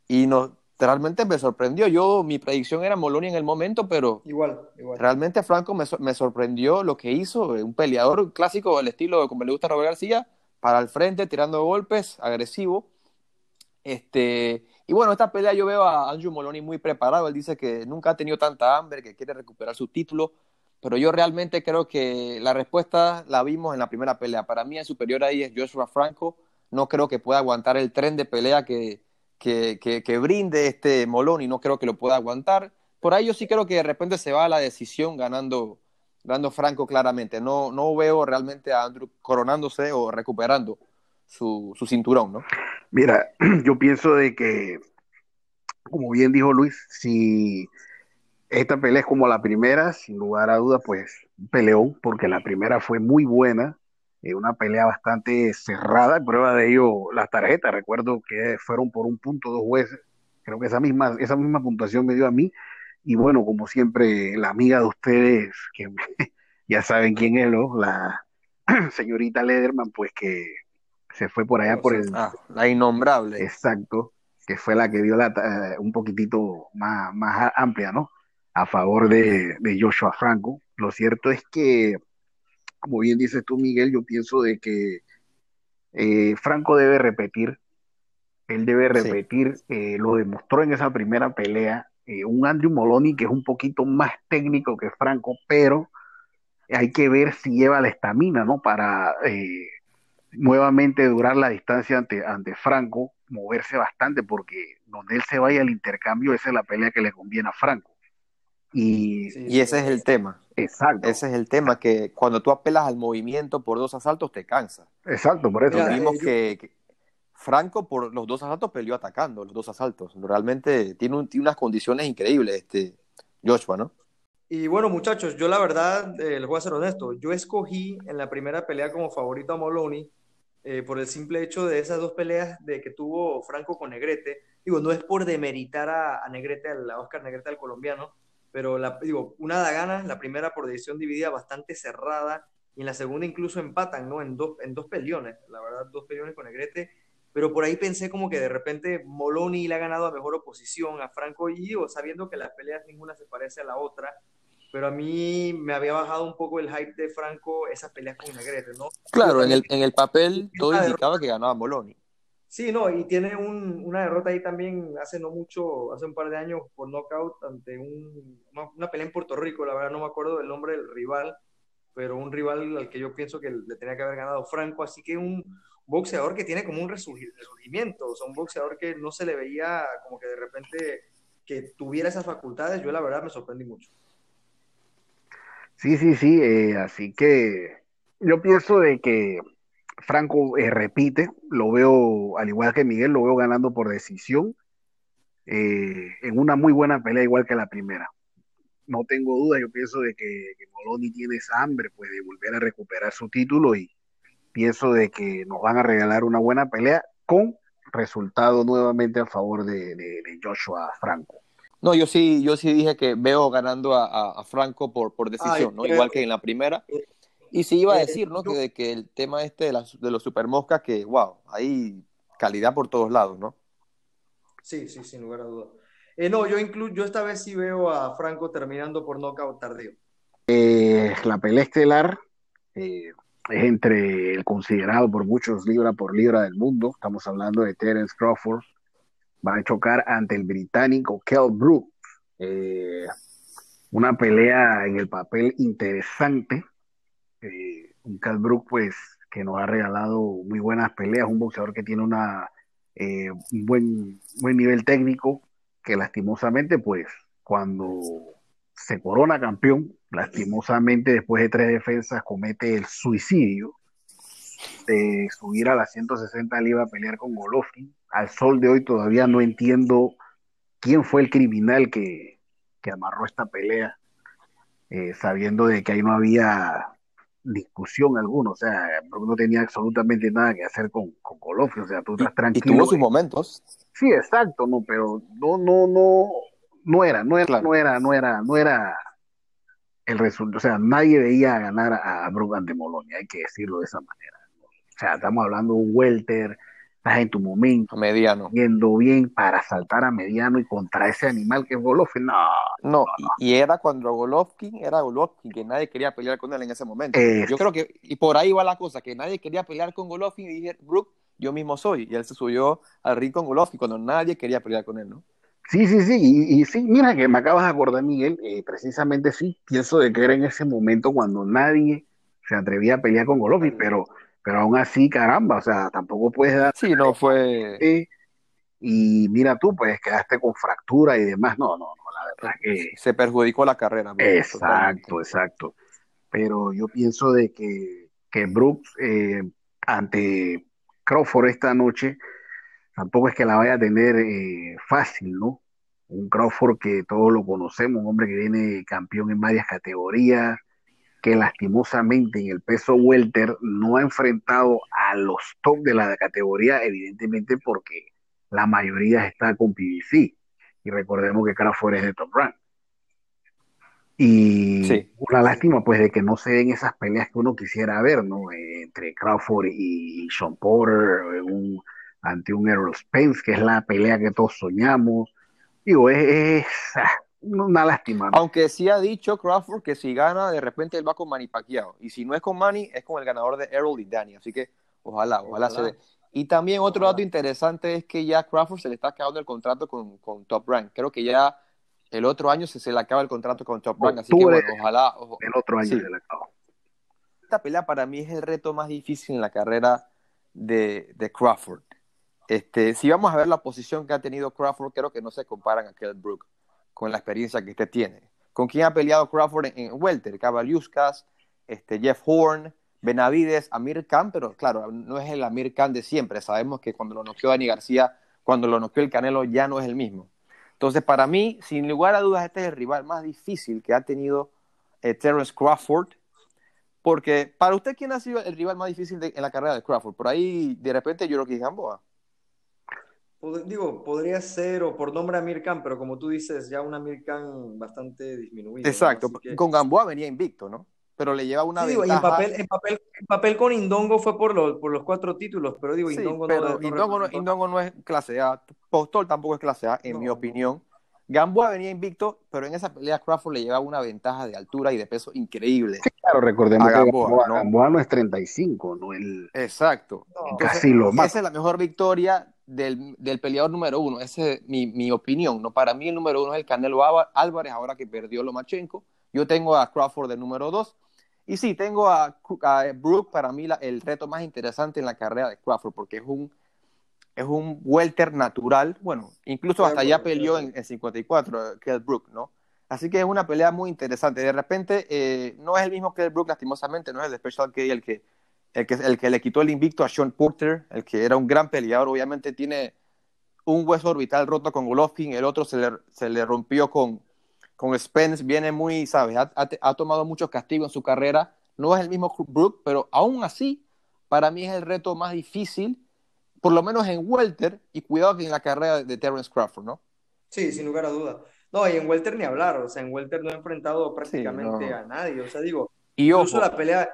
Y no, realmente me sorprendió. Yo, mi predicción era Moloney en el momento, pero igual, realmente Franco me, me, sorprendió lo que hizo. Un peleador clásico del estilo como le gusta a Robert García, para el frente, tirando golpes, agresivo. Este, y bueno, esta pelea yo veo a Andrew Moloney muy preparado. Él dice que nunca ha tenido tanta hambre, que quiere recuperar su título. Pero yo realmente creo que la respuesta la vimos en la primera pelea. Para mí, el superior ahí es Joshua Franco. No creo que pueda aguantar el tren de pelea que, que, brinde este Molón y no creo que lo pueda aguantar. Por ahí yo sí creo que de repente se va a la decisión ganando, ganando Franco claramente. No, no veo realmente a Andrew coronándose o recuperando su, su cinturón, ¿no? Mira, yo pienso de que, como bien dijo Luis, si esta pelea es como la primera, sin lugar a dudas, pues peleó, porque la primera fue muy buena eh, una pelea bastante cerrada, prueba de ello las tarjetas, recuerdo que fueron por un punto dos jueces, creo que esa misma, esa misma puntuación me dio a mí, y bueno, como siempre, la amiga de ustedes, que ya saben quién es, ¿no? la señorita Lederman, pues que se fue por allá por el... Ah, la innombrable. Exacto, que fue la que dio la, eh, un poquitito más, más amplia, ¿no? A favor de, de Joshua Franco. Lo cierto es que como bien dices tú, Miguel, yo pienso de que eh, Franco debe repetir, él debe repetir, eh, lo demostró en esa primera pelea, eh, un Andrew Moloney que es un poquito más técnico que Franco, pero hay que ver si lleva la estamina, ¿no? Para nuevamente durar la distancia ante, ante Franco, moverse bastante, porque donde él se vaya al intercambio, esa es la pelea que le conviene a Franco. Y, y ese es el tema. Exacto. Ese es el tema, que cuando tú apelas al movimiento por dos asaltos te cansa. Exacto, por eso. vimos que, Franco por los dos asaltos peleó atacando, los dos asaltos. Realmente tiene, unas condiciones increíbles este Joshua, ¿no? Y bueno, muchachos, yo la verdad, eh, les voy a ser honesto, yo escogí en la primera pelea como favorito a Moloney eh, por el simple hecho de esas dos peleas de que tuvo Franco con Negrete. Digo, no es por demeritar a, a Negrete, a Oscar Negrete, al colombiano, pero la, digo, una da gana, la primera por decisión dividida bastante cerrada, y en la segunda incluso empatan, ¿no? En dos, en dos peleones, la verdad, dos peleones con Negrete, pero por ahí pensé como que de repente Moloni le ha ganado a mejor oposición a Franco y yo, sabiendo que las peleas ninguna se parece a la otra, pero a mí me había bajado un poco el hype de Franco esas peleas con Negrete, ¿no? Claro, en el, en el papel todo indicaba que ganaba Moloni. Sí, no, y tiene una derrota ahí también hace no mucho, hace un par de años por knockout ante una, pelea en Puerto Rico, la verdad no me acuerdo del nombre del rival, pero un rival al que yo pienso que le tenía que haber ganado Franco, así que un boxeador que tiene como un resurgimiento, o sea, un boxeador que no se le veía como que de repente que tuviera esas facultades, yo la verdad me sorprendí mucho. Sí, sí, sí, eh, así que yo pienso de que Franco eh, repite, lo veo, al igual que Miguel, lo veo ganando por decisión, eh, en una muy buena pelea, igual que la primera. No tengo duda, yo pienso de que, que Moloni tiene esa hambre, pues, de volver a recuperar su título y pienso de que nos van a regalar una buena pelea con resultado nuevamente a favor de, de, de Joshua Franco. No, yo sí, yo sí dije que veo ganando a, a, a Franco por, por decisión, Ay, ¿no? Igual que en la primera. Y sí iba a Eh, decir, ¿no? yo- Que, de que el tema este de, las, de los supermoscas, que, wow, hay calidad por todos lados, ¿no? Sí, sí, sin lugar a dudas. Eh, no, yo inclu yo esta vez sí veo a Franco terminando por nocaut tardío. Eh, la pelea estelar eh, es entre el considerado por muchos libra por libra del mundo. Estamos hablando de Terence Crawford. Va a chocar ante el británico Kell Brook. Eh, una pelea en el papel interesante. Eh, un Kell Brook, pues, que nos ha regalado muy buenas peleas. Un boxeador que tiene una, eh, un buen, buen nivel técnico. Que lastimosamente, pues, cuando se corona campeón, lastimosamente después de tres defensas comete el suicidio de subir a las 160 libras a pelear con Golovkin. Al sol de hoy todavía no entiendo quién fue el criminal que, que amarró esta pelea, eh, sabiendo de que ahí no había discusión alguna, o sea, Brook no tenía absolutamente nada que hacer con, con Golovkin, o sea, tú Y, estás y tranquilo. tuvo sus momentos. Sí, exacto, no, pero no, no, no, no era, no era, Claro. no era, no era, no era el resultado, o sea, nadie veía ganar a, a ante Molonia, hay que decirlo de esa manera. O sea, estamos hablando de un welter, estás en tu momento, A mediano. yendo bien para saltar a mediano y contra ese animal que es Golovkin, no, No, y, y era cuando Golovkin era Golovkin, que nadie quería pelear con él en ese momento. Eh. Yo creo que, y por ahí va la cosa, que nadie quería pelear con Golovkin y dije, Brook, yo mismo soy. Y él se subió al ring con Golovkin cuando nadie quería pelear con él, ¿no? Sí, sí, sí, y, y sí, mira que me acabas de acordar, Miguel, eh, precisamente sí, pienso de que era en ese momento cuando nadie se atrevía a pelear con Golovkin, pero, pero aún así, caramba, o sea, tampoco puedes dar Sí, no fue. eh, y mira tú, pues quedaste con fractura y demás, no, no, no, la verdad que Se perjudicó la carrera. Brook, exacto, exacto, pero yo pienso de que, que Brooks eh, ante Crawford esta noche tampoco es que la vaya a tener eh, fácil, ¿no? Un Crawford que todos lo conocemos, un hombre que viene campeón en varias categorías, que lastimosamente en el peso welter no ha enfrentado a los top de la categoría, evidentemente porque la mayoría está con PBC. Y recordemos que Crawford es de top rank. Y Sí. una lástima, pues, de que no se den esas peleas que uno quisiera ver, ¿no? Eh, entre Crawford y Sean Porter, un, ante un Errol Spence, que es la pelea que todos soñamos. Digo, es, es, ah, una lástima, ¿no? Aunque sí ha dicho Crawford que si gana, de repente él va con Manny Pacquiao. Y si no es con Manny, es con el ganador de Errol y Danny. Así que ojalá, ojalá, Ojalá. se dé. Y también otro Ojalá. dato interesante es que ya Crawford se le está acabando el contrato con, con Top Rank. Creo que ya el otro año se, se le acaba el contrato con Top Rank. Así que bueno, ojalá. ojo- El otro año Sí. se le acabó. Esta pelea para mí es el reto más difícil en la carrera de, de Crawford. Este, si vamos a ver la posición que ha tenido Crawford, creo que no se comparan a Kell Brook con la experiencia que este tiene. ¿Con quién ha peleado Crawford en, Welter? Cabaliuskas, este, Jeff Horn, Benavides, Amir Khan, pero claro, no es el Amir Khan de siempre. Sabemos que cuando lo noqueó Dani García, cuando lo noqueó el Canelo, ya no es el mismo. Entonces, para mí, sin lugar a dudas, este es el rival más difícil que ha tenido eh, Terence Crawford. Porque, para usted, ¿quién ha sido el rival más difícil de- en la carrera de Crawford? Por ahí, de repente, yo creo que es Gamboa. Pod- Digo, podría ser, o por nombre Amir Khan, pero como tú dices, ya un Amir Khan bastante disminuido, ¿no? Exacto. Así que- Con Gamboa venía invicto, ¿no? Pero le lleva una Sí, digo, y en ventaja. papel, en papel, en papel con Indongo fue por los, por los cuatro títulos, pero digo, Sí, Indongo no, pero no Indongo, no, Indongo no es clase A. Postol tampoco es clase A, en No, mi no. opinión. Gamboa venía invicto, pero en esa pelea Crawford le llevaba una ventaja de altura y de peso increíble. Claro, recordemos A que Gamboa, Gamboa, ¿no? Gamboa no es 35, ¿no? El, Exacto. No. Entonces, casi lo esa mata. es la mejor victoria del, del peleador número uno. Esa es mi, mi opinión. ¿no? Para mí el número uno es el Canelo Álvarez, ahora que perdió Lomachenko. Yo tengo a Crawford de número dos. Y sí, tengo a, a Brook, para mí la- el reto más interesante en la carrera de Crawford, porque es un, es un welter natural. Bueno, incluso hasta ya peleó en, en 54, eh, Kell Brook, ¿no? Así que es una pelea muy interesante. De repente, eh, no es el mismo que el Brook, lastimosamente, no es el Special K el que, el, que, el que le quitó el invicto a Sean Porter, el que era un gran peleador. Obviamente tiene un hueso orbital roto con Golovkin, el otro se le, se le rompió con, con Spence. Viene muy, ¿sabes? Ha, ha, ha tomado muchos castigos en su carrera. No es el mismo Brook, pero aún así, para mí es el reto más difícil, por lo menos en Welter, y cuidado que en la carrera de Terence Crawford, ¿no? Sí, sin lugar a duda. No, y en Welter ni hablar, o sea, en Welter no ha enfrentado prácticamente Sí, no. a nadie, o sea, digo, Y incluso ojo, la pelea,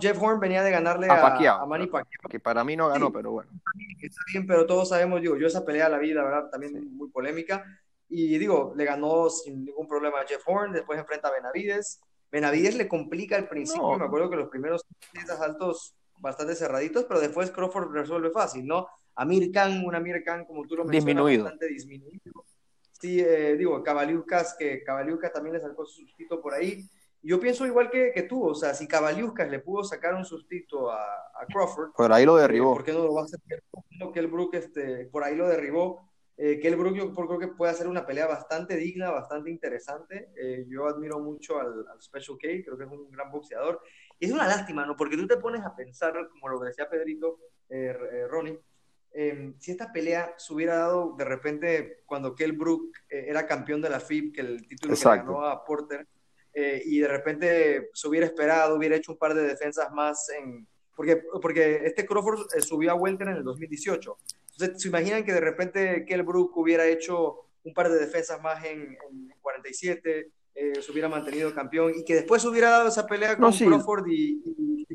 Jeff Horn venía de ganarle a a, Pacquiao, a Manny Pacquiao, que para mí no ganó, Sí. pero bueno. está bien, pero todos sabemos, digo, yo esa pelea la vi, la verdad, también muy polémica, y digo, le ganó sin ningún problema a Jeff Horn, después enfrenta a Benavides, Benavides le complica al principio, No. me acuerdo que los primeros asaltos bastante cerraditos, pero después Crawford resuelve fácil, ¿no? Amir Khan, un Amir Khan, como tú lo mencionas, Disminuido. bastante disminuido. Sí, eh, digo, Cabaliucas, que Cabaliucas también le sacó su sustito por ahí. Yo pienso igual que, que tú, o sea, si Cabaliucas le pudo sacar un sustito a, a Crawford, Por ahí lo eh, derribó. ¿por qué no lo va a hacer que el Brook este, por ahí lo derribó? Eh, que el Brook yo creo que puede hacer una pelea bastante digna, bastante interesante. Eh, yo admiro mucho al, al Special K, creo que es un gran boxeador. Y es una lástima, ¿no? Porque tú te pones a pensar, como lo decía Pedrito, eh, eh, Ronnie, eh, si esta pelea se hubiera dado de repente cuando Kell Brook eh, era campeón de la FIB, que el título que le ganó a Porter, eh, y de repente se hubiera esperado, hubiera hecho un par de defensas más en... Porque, porque este Crawford eh, subió a Welter en el 2018. Entonces, ¿se imaginan que de repente Kell Brook hubiera hecho un par de defensas más en, en 47, eh, se hubiera mantenido campeón y que después hubiera dado esa pelea con No, sí. Crawford y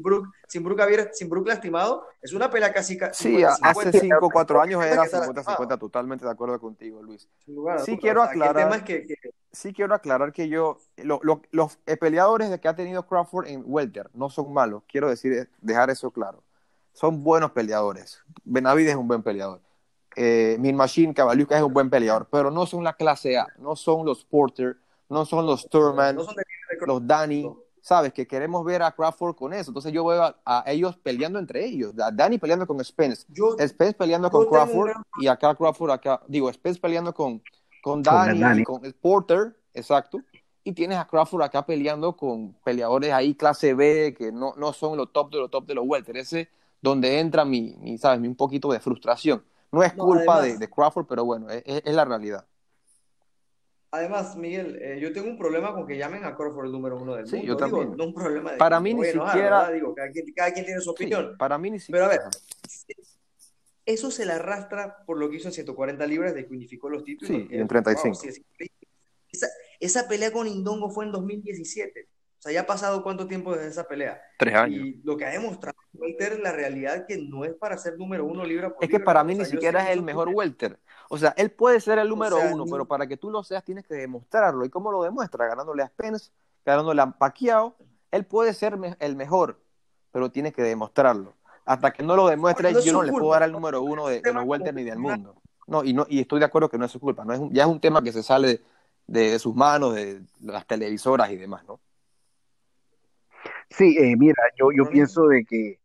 Brook, sin Brook, sin Brook lastimado? Es una pelea casi... ca- Sí, 50, hace 50, 5 o 4 años era está 50-50, lastimado, totalmente de acuerdo contigo, Luis. lugar Sí quiero O sea, que aclarar- que, que- Sí quiero aclarar que yo, lo- lo- los eh, peleadores de que ha tenido Crawford en Welter no son malos, quiero decir, dejar eso claro. Son buenos peleadores. Benavides es un buen peleador. Eh, Min Machine, Cabaliuca es un buen peleador, pero no son la clase A, no son los Porter, no son los Thurman, no son de- de- los Danny, ¿sabes? Que queremos ver a Crawford con eso. Entonces yo veo a, a ellos peleando entre ellos. A Danny peleando con Spence, Yo, Spence peleando Yo con Crawford gran- y acá Crawford acá, digo, Spence peleando con, con Danny, y con el Porter, exacto. Y tienes a Crawford acá peleando con peleadores ahí clase B que no, no son los top de los top de los welter. Ese donde entra mi, mi ¿sabes? Mi un poquito de frustración. No es No, culpa además- de, de Crawford, pero bueno, es, es- es la realidad. Además, Miguel, eh, yo tengo un problema con que llamen a Crawford el número uno del Sí, mundo. yo Digo, también. no un problema de Para que mí ni enojar, siquiera- ¿verdad? Digo, cada quien, cada quien tiene su Sí, opinión. para mí ni Pero a siquiera. ver, eso se le arrastra por lo que hizo en 140 libras de que unificó los títulos. Sí, que en es- 35. wow, sí, es esa, esa pelea con Indongo fue en 2017. O sea, ya ha pasado cuánto tiempo desde esa pelea. Tres años. Y lo que ha demostrado Welter, la realidad que no es para ser número uno libra por Es que libra, para ¿no? mí ni siquiera es que el mejor welter. O sea, él puede ser el número sea, uno, ni- pero para que tú lo seas tienes que demostrarlo. ¿Y cómo lo demuestra? Ganándole a Spence, ganándole a Pacquiao. Él puede ser me- el mejor, pero tiene que demostrarlo. Hasta que no lo demuestre, No yo no le puedo dar el número uno de, los welter ni del mundo. No, y no, y estoy de acuerdo que no es su culpa. No es un- ya es un tema que se sale de, de sus manos, de las televisoras y demás, ¿no? Sí, eh, mira, yo, pienso de que,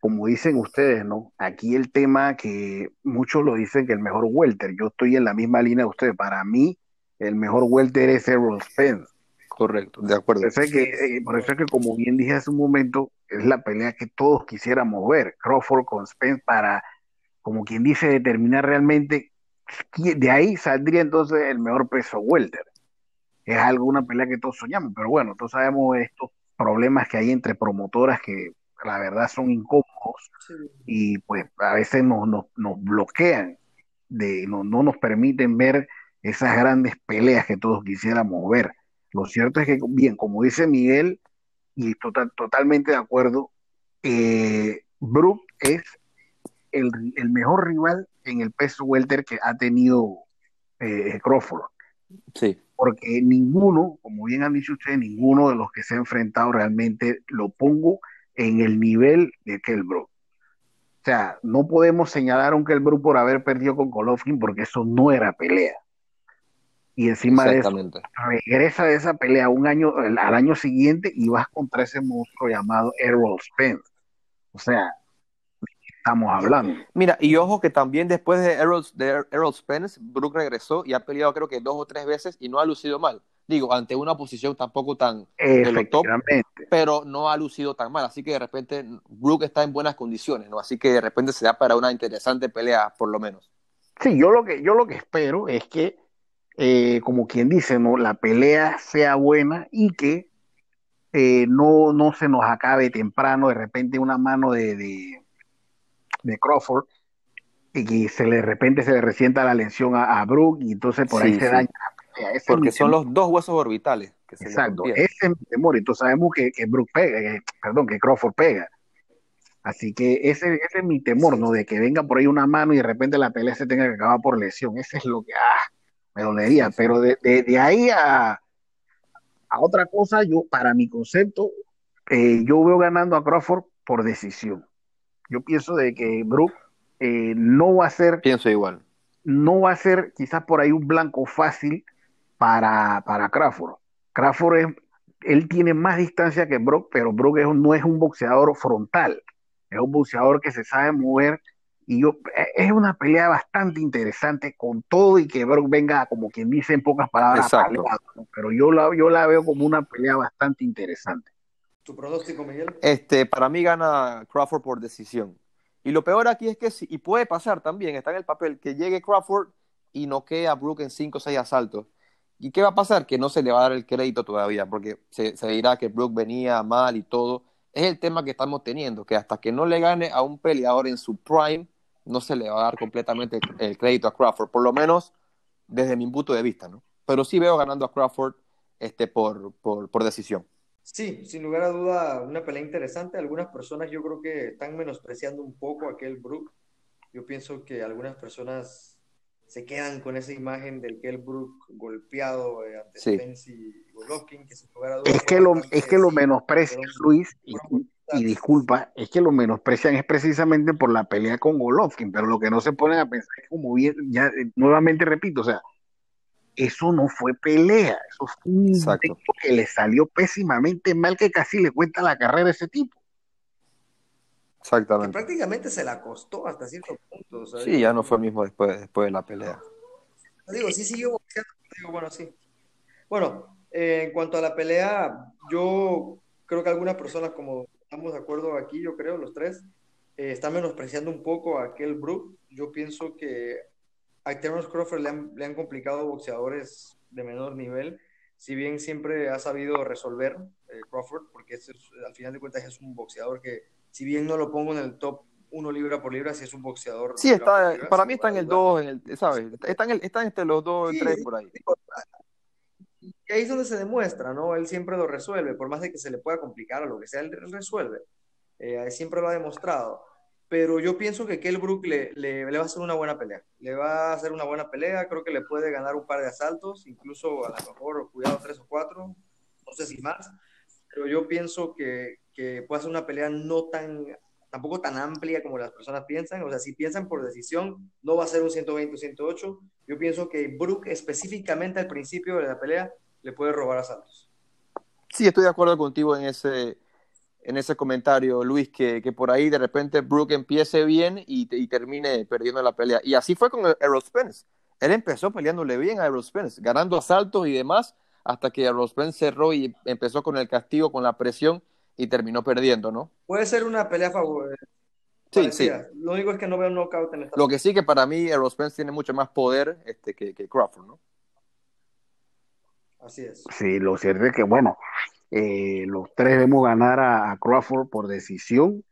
como dicen ustedes, ¿no? Aquí el tema que muchos lo dicen que el mejor welter, yo estoy en la misma línea de ustedes. Para mí, el mejor welter es Errol Spence. Correcto, de acuerdo. Por eso es que, eh, por eso es que, como bien dije hace un momento, es la pelea que todos quisiéramos ver. Crawford con Spence para, como quien dice, determinar realmente de ahí saldría entonces el mejor peso welter. Es algo, una pelea que todos soñamos, pero bueno, todos sabemos estos problemas que hay entre promotoras que la verdad son incómodos Sí. y pues a veces nos, nos, nos bloquean, de, no, no nos permiten ver esas grandes peleas que todos quisiéramos ver. Lo cierto es que, bien, como dice Miguel, y total, totalmente de acuerdo, eh, Brook es el, el mejor rival en el peso welter que ha tenido eh, Crawford Sí. porque ninguno, como bien han dicho ustedes, ninguno de los que se ha enfrentado realmente lo pongo en el nivel de Kell Brook. O sea, no podemos señalar a un Kell Brook por haber perdido con Golovkin porque eso no era pelea. Y encima de eso, regresa de esa pelea un año, al año siguiente y vas contra ese monstruo llamado Errol Spence. O sea, ¿de qué estamos hablando? Mira, y ojo que también después de Errol, de Errol Spence, Brook regresó y ha peleado creo que dos o tres veces y no ha lucido mal. Digo, ante una posición tampoco tan top, pero no ha lucido tan mal. Así que de repente Brook está en buenas condiciones, ¿no? Así que de repente se da para una interesante pelea, por lo menos. Sí, yo lo que, yo lo que espero es que, eh, como quien dice, ¿no? La pelea sea buena y que eh, no, no se nos acabe temprano de repente una mano de, de, de Crawford y que se le, de repente se le resienta la lesión a, a Brook y entonces por ahí Sí, se sí. daña. Ese Porque son los dos huesos orbitales que se Exacto, ese es mi temor. Entonces sabemos que, que Brook pega, que- perdón, que Crawford pega. Así que ese, ese es mi temor, ¿no? De que venga por ahí una mano y de repente la pelea se tenga que acabar por lesión. Ese es lo que ah, me dolería. Pero de, de- de ahí a, a otra cosa, yo, para mi concepto, eh, yo veo ganando a Crawford por decisión. Yo pienso de que Brook eh, no va a ser, Pienso igual. no va a ser quizás por ahí un blanco fácil para, para Crawford. Crawford es, él tiene más distancia que Brock, pero Brock es no es un boxeador frontal, es un boxeador que se sabe mover y yo, eh, es una pelea bastante interesante con todo y que Brock venga, como quien dice en pocas palabras, Exacto. apaleado, ¿no? pero yo la, yo la veo como una pelea bastante interesante. ¿Tu pronóstico, Miguel? Este, para mí gana Crawford por decisión. Y lo peor aquí es que, si- y puede pasar también, está en el papel, que llegue Crawford y noquee a Brook en 5 o 6 asaltos. ¿Y qué va a pasar? Que no se le va a dar el crédito todavía, porque se, dirá que Brook venía mal y todo. Es el tema que estamos teniendo, que hasta que no le gane a un peleador en su prime, no se le va a dar completamente el, el crédito a Crawford, por lo menos desde mi punto de vista, ¿no? Pero sí veo ganando a Crawford este, por, por, por decisión. Sí, sin lugar a duda, una pelea interesante. Algunas personas yo creo que están menospreciando un poco a aquel Brook. Yo pienso que algunas personas se quedan con esa imagen del Kell Brook golpeado eh, ante Sí. Spence y Golovkin, que sin lugar a dudas Es que lo, es que lo menosprecian, Luis, y, disculpa, es que lo menosprecian es precisamente por la pelea con Golovkin, pero lo que no se ponen a pensar es como bien, ya eh, nuevamente repito, o sea, eso no fue pelea, eso fue un Exacto. que le salió pésimamente mal que casi le cuenta la carrera a ese tipo. Que Exactamente. prácticamente se la costó hasta cierto punto. Sí, ya no fue el mismo después, después de la pelea. Digo, sí siguió boxeando, digo, bueno, sí. Bueno, eh, en cuanto a la pelea, yo creo que algunas personas, como estamos de acuerdo aquí, yo creo, los tres, eh, están menospreciando un poco a aquel Brook. Yo pienso que a Terence Crawford le han, le han complicado boxeadores de menor nivel, si bien siempre ha sabido resolver eh, Crawford, porque es- al final de cuentas es un boxeador que, si bien no lo pongo en el top uno libra por libra, sí es un boxeador. Sí, está, libra, para mí está en el dudas. 2, en el, ¿sabes? Está, en el, está entre los 2 y Sí, 3 por ahí. Y ahí es donde se demuestra, ¿no? Él siempre lo resuelve, por más de que se le pueda complicar o lo que sea, él él resuelve. Eh, siempre lo ha demostrado. Pero yo pienso que Kell Brook le, le, le va a hacer una buena pelea. Le va a hacer una buena pelea, creo que le puede ganar un par de asaltos, incluso a lo mejor, cuidado, tres o cuatro, no sé si más. Pero yo pienso que, que puede hacer una pelea no tan, tampoco tan amplia como las personas piensan. O sea, si piensan por decisión, no va a ser un 120 o 108. Yo pienso que Brook específicamente al principio de la pelea le puede robar a Santos. Sí, estoy de acuerdo contigo en ese, en ese comentario, Luis, que, que por ahí de repente Brook empiece bien y, y termine perdiendo la pelea. Y así fue con Errol Spence. Él empezó peleándole bien a Errol Spence, ganando asaltos y demás, hasta que Errol Spence cerró y empezó con el castigo, con la presión y terminó perdiendo, ¿no? Puede ser una pelea favorable. Sí, sí. Lo único es que no veo un knockout en esta Lo que sí que para mí Errol Spence tiene mucho más poder este, que, que Crawford, ¿no? Así es. Sí, lo cierto es que, bueno, eh, los tres debemos ganar a, a Crawford por decisión.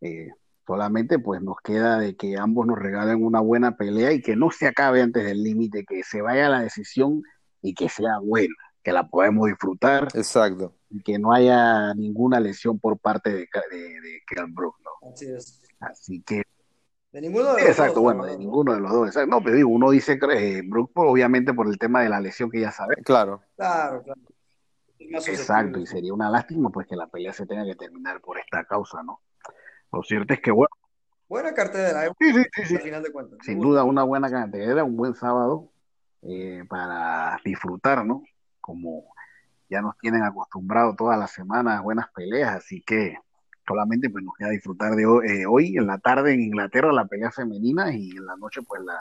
Eh, solamente pues nos queda de que ambos nos regalen una buena pelea y que no se acabe antes del límite, que se vaya la decisión y que sea buena, que la podemos disfrutar Exacto. y que no haya ninguna lesión por parte de, de, de Kell Brook, ¿no? Así es. Así que, De ninguno de los exacto, dos, bueno, de ninguno de los dos. exacto. No, pero digo, uno dice eh, Brook por- obviamente por el tema de la lesión que ya sabemos. Claro. Claro, claro. Exacto, y sería una lástima pues que la pelea se tenga que terminar por esta causa, ¿no? Lo cierto es que, bueno, Buena cartera, ¿eh? sí, sí, sí, sí. al final de cuentas. sin duda una buena cantidad, un buen sábado eh, para disfrutar, ¿no? Como ya nos tienen acostumbrados todas las semanas buenas peleas, así que solamente pues nos queda disfrutar de hoy, eh, hoy en la tarde en Inglaterra la pelea femenina y en la noche pues la,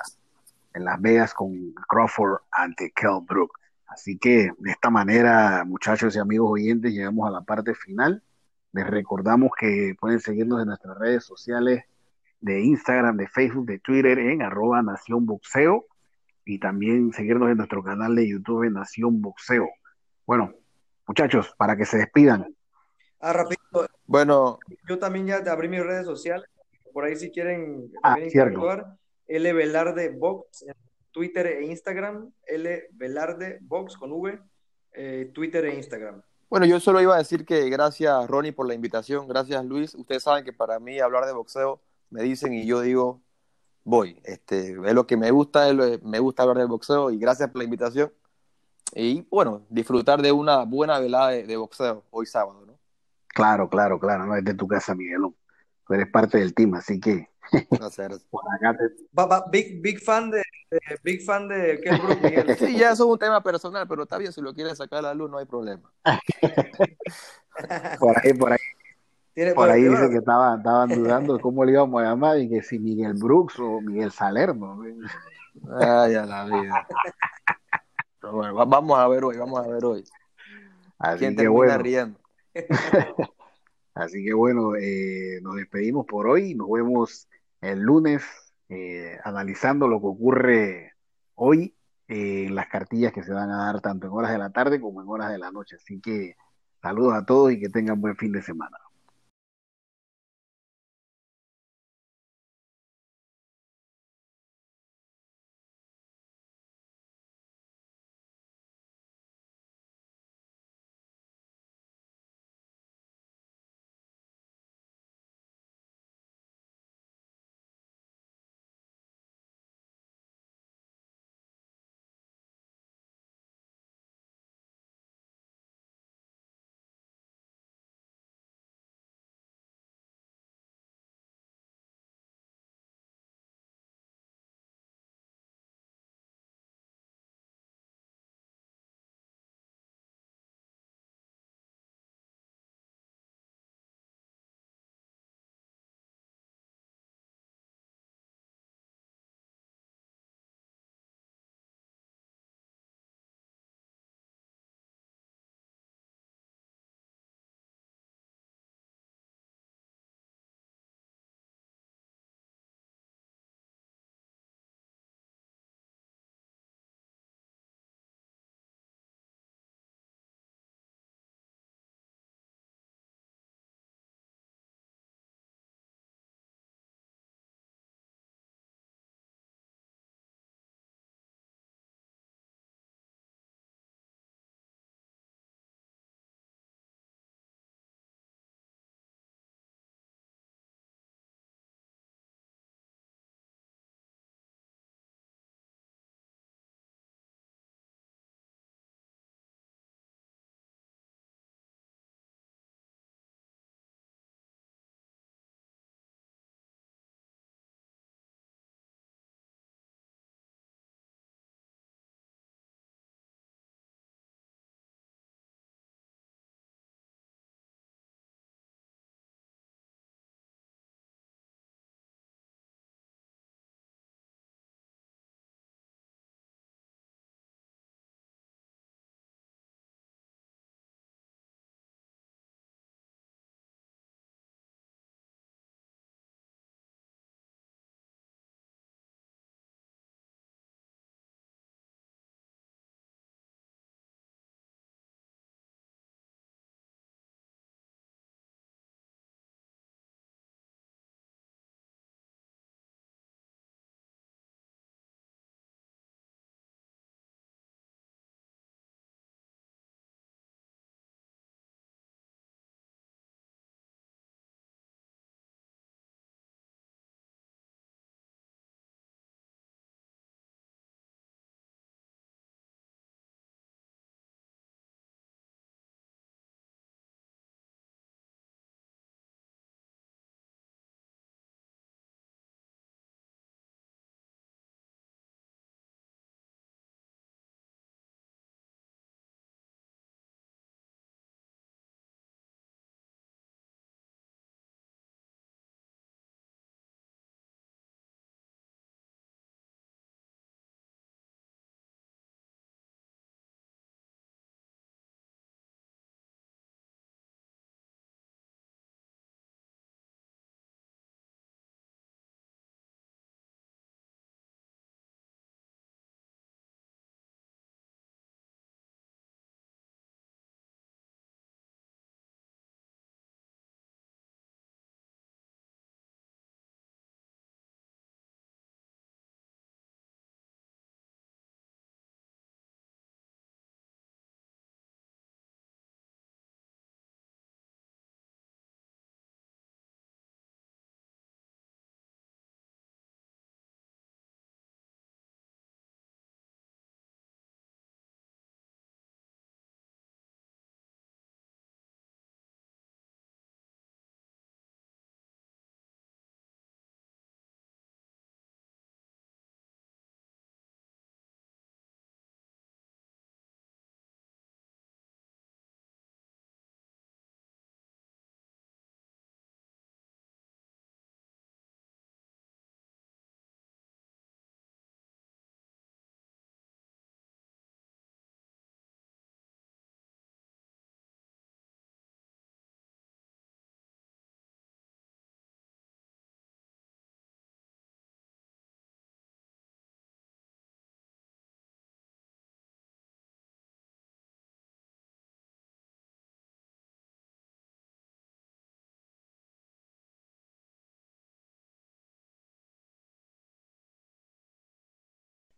en Las Vegas con Crawford ante Kell Brook. Así que de esta manera, muchachos y amigos oyentes, llegamos a la parte final. Les recordamos que pueden seguirnos en nuestras redes sociales de Instagram, de Facebook, de Twitter en arroba Nación Boxeo y también seguirnos en nuestro canal de YouTube en Nación Boxeo. Bueno, muchachos, para que se despidan. Ah, rapidito. Bueno, Yo también ya te abrí mis redes sociales. Por ahí si quieren Ah. L Velarde Box en Twitter e Instagram. L Velarde Box con V. eh, Twitter e Instagram. Bueno, yo solo iba a decir que gracias Ronnie por la invitación, gracias Luis. Ustedes saben que para mí hablar de boxeo me dicen y yo digo voy. Este, es lo que me gusta, es lo- me gusta hablar de boxeo y gracias por la invitación. Y bueno, disfrutar de una buena velada de, de boxeo hoy sábado, ¿no? Claro, claro, claro, no es de tu casa, Miguelón. Tú eres parte del team, así que Gracias. por acá te... Big, big fan de, de- big fan de Kell Brook, Miguel. Sí, ya eso es un tema personal, pero está bien, si lo quieres sacar a la luz no hay problema. por ahí, por ahí, Tiene- por ahí dice que estaban, estaban dudando cómo le íbamos a llamar y que si Miguel Brooks o Miguel Salerno. Ay, a la vida. Pero bueno, va- vamos a ver hoy, vamos a ver hoy. Así ¿Quién que termina bueno, riendo? así que bueno, eh, nos despedimos por hoy. Nos vemos el lunes eh, analizando lo que ocurre hoy eh, en las cartillas que se van a dar tanto en horas de la tarde como en horas de la noche. Así que saludos a todos y que tengan buen fin de semana.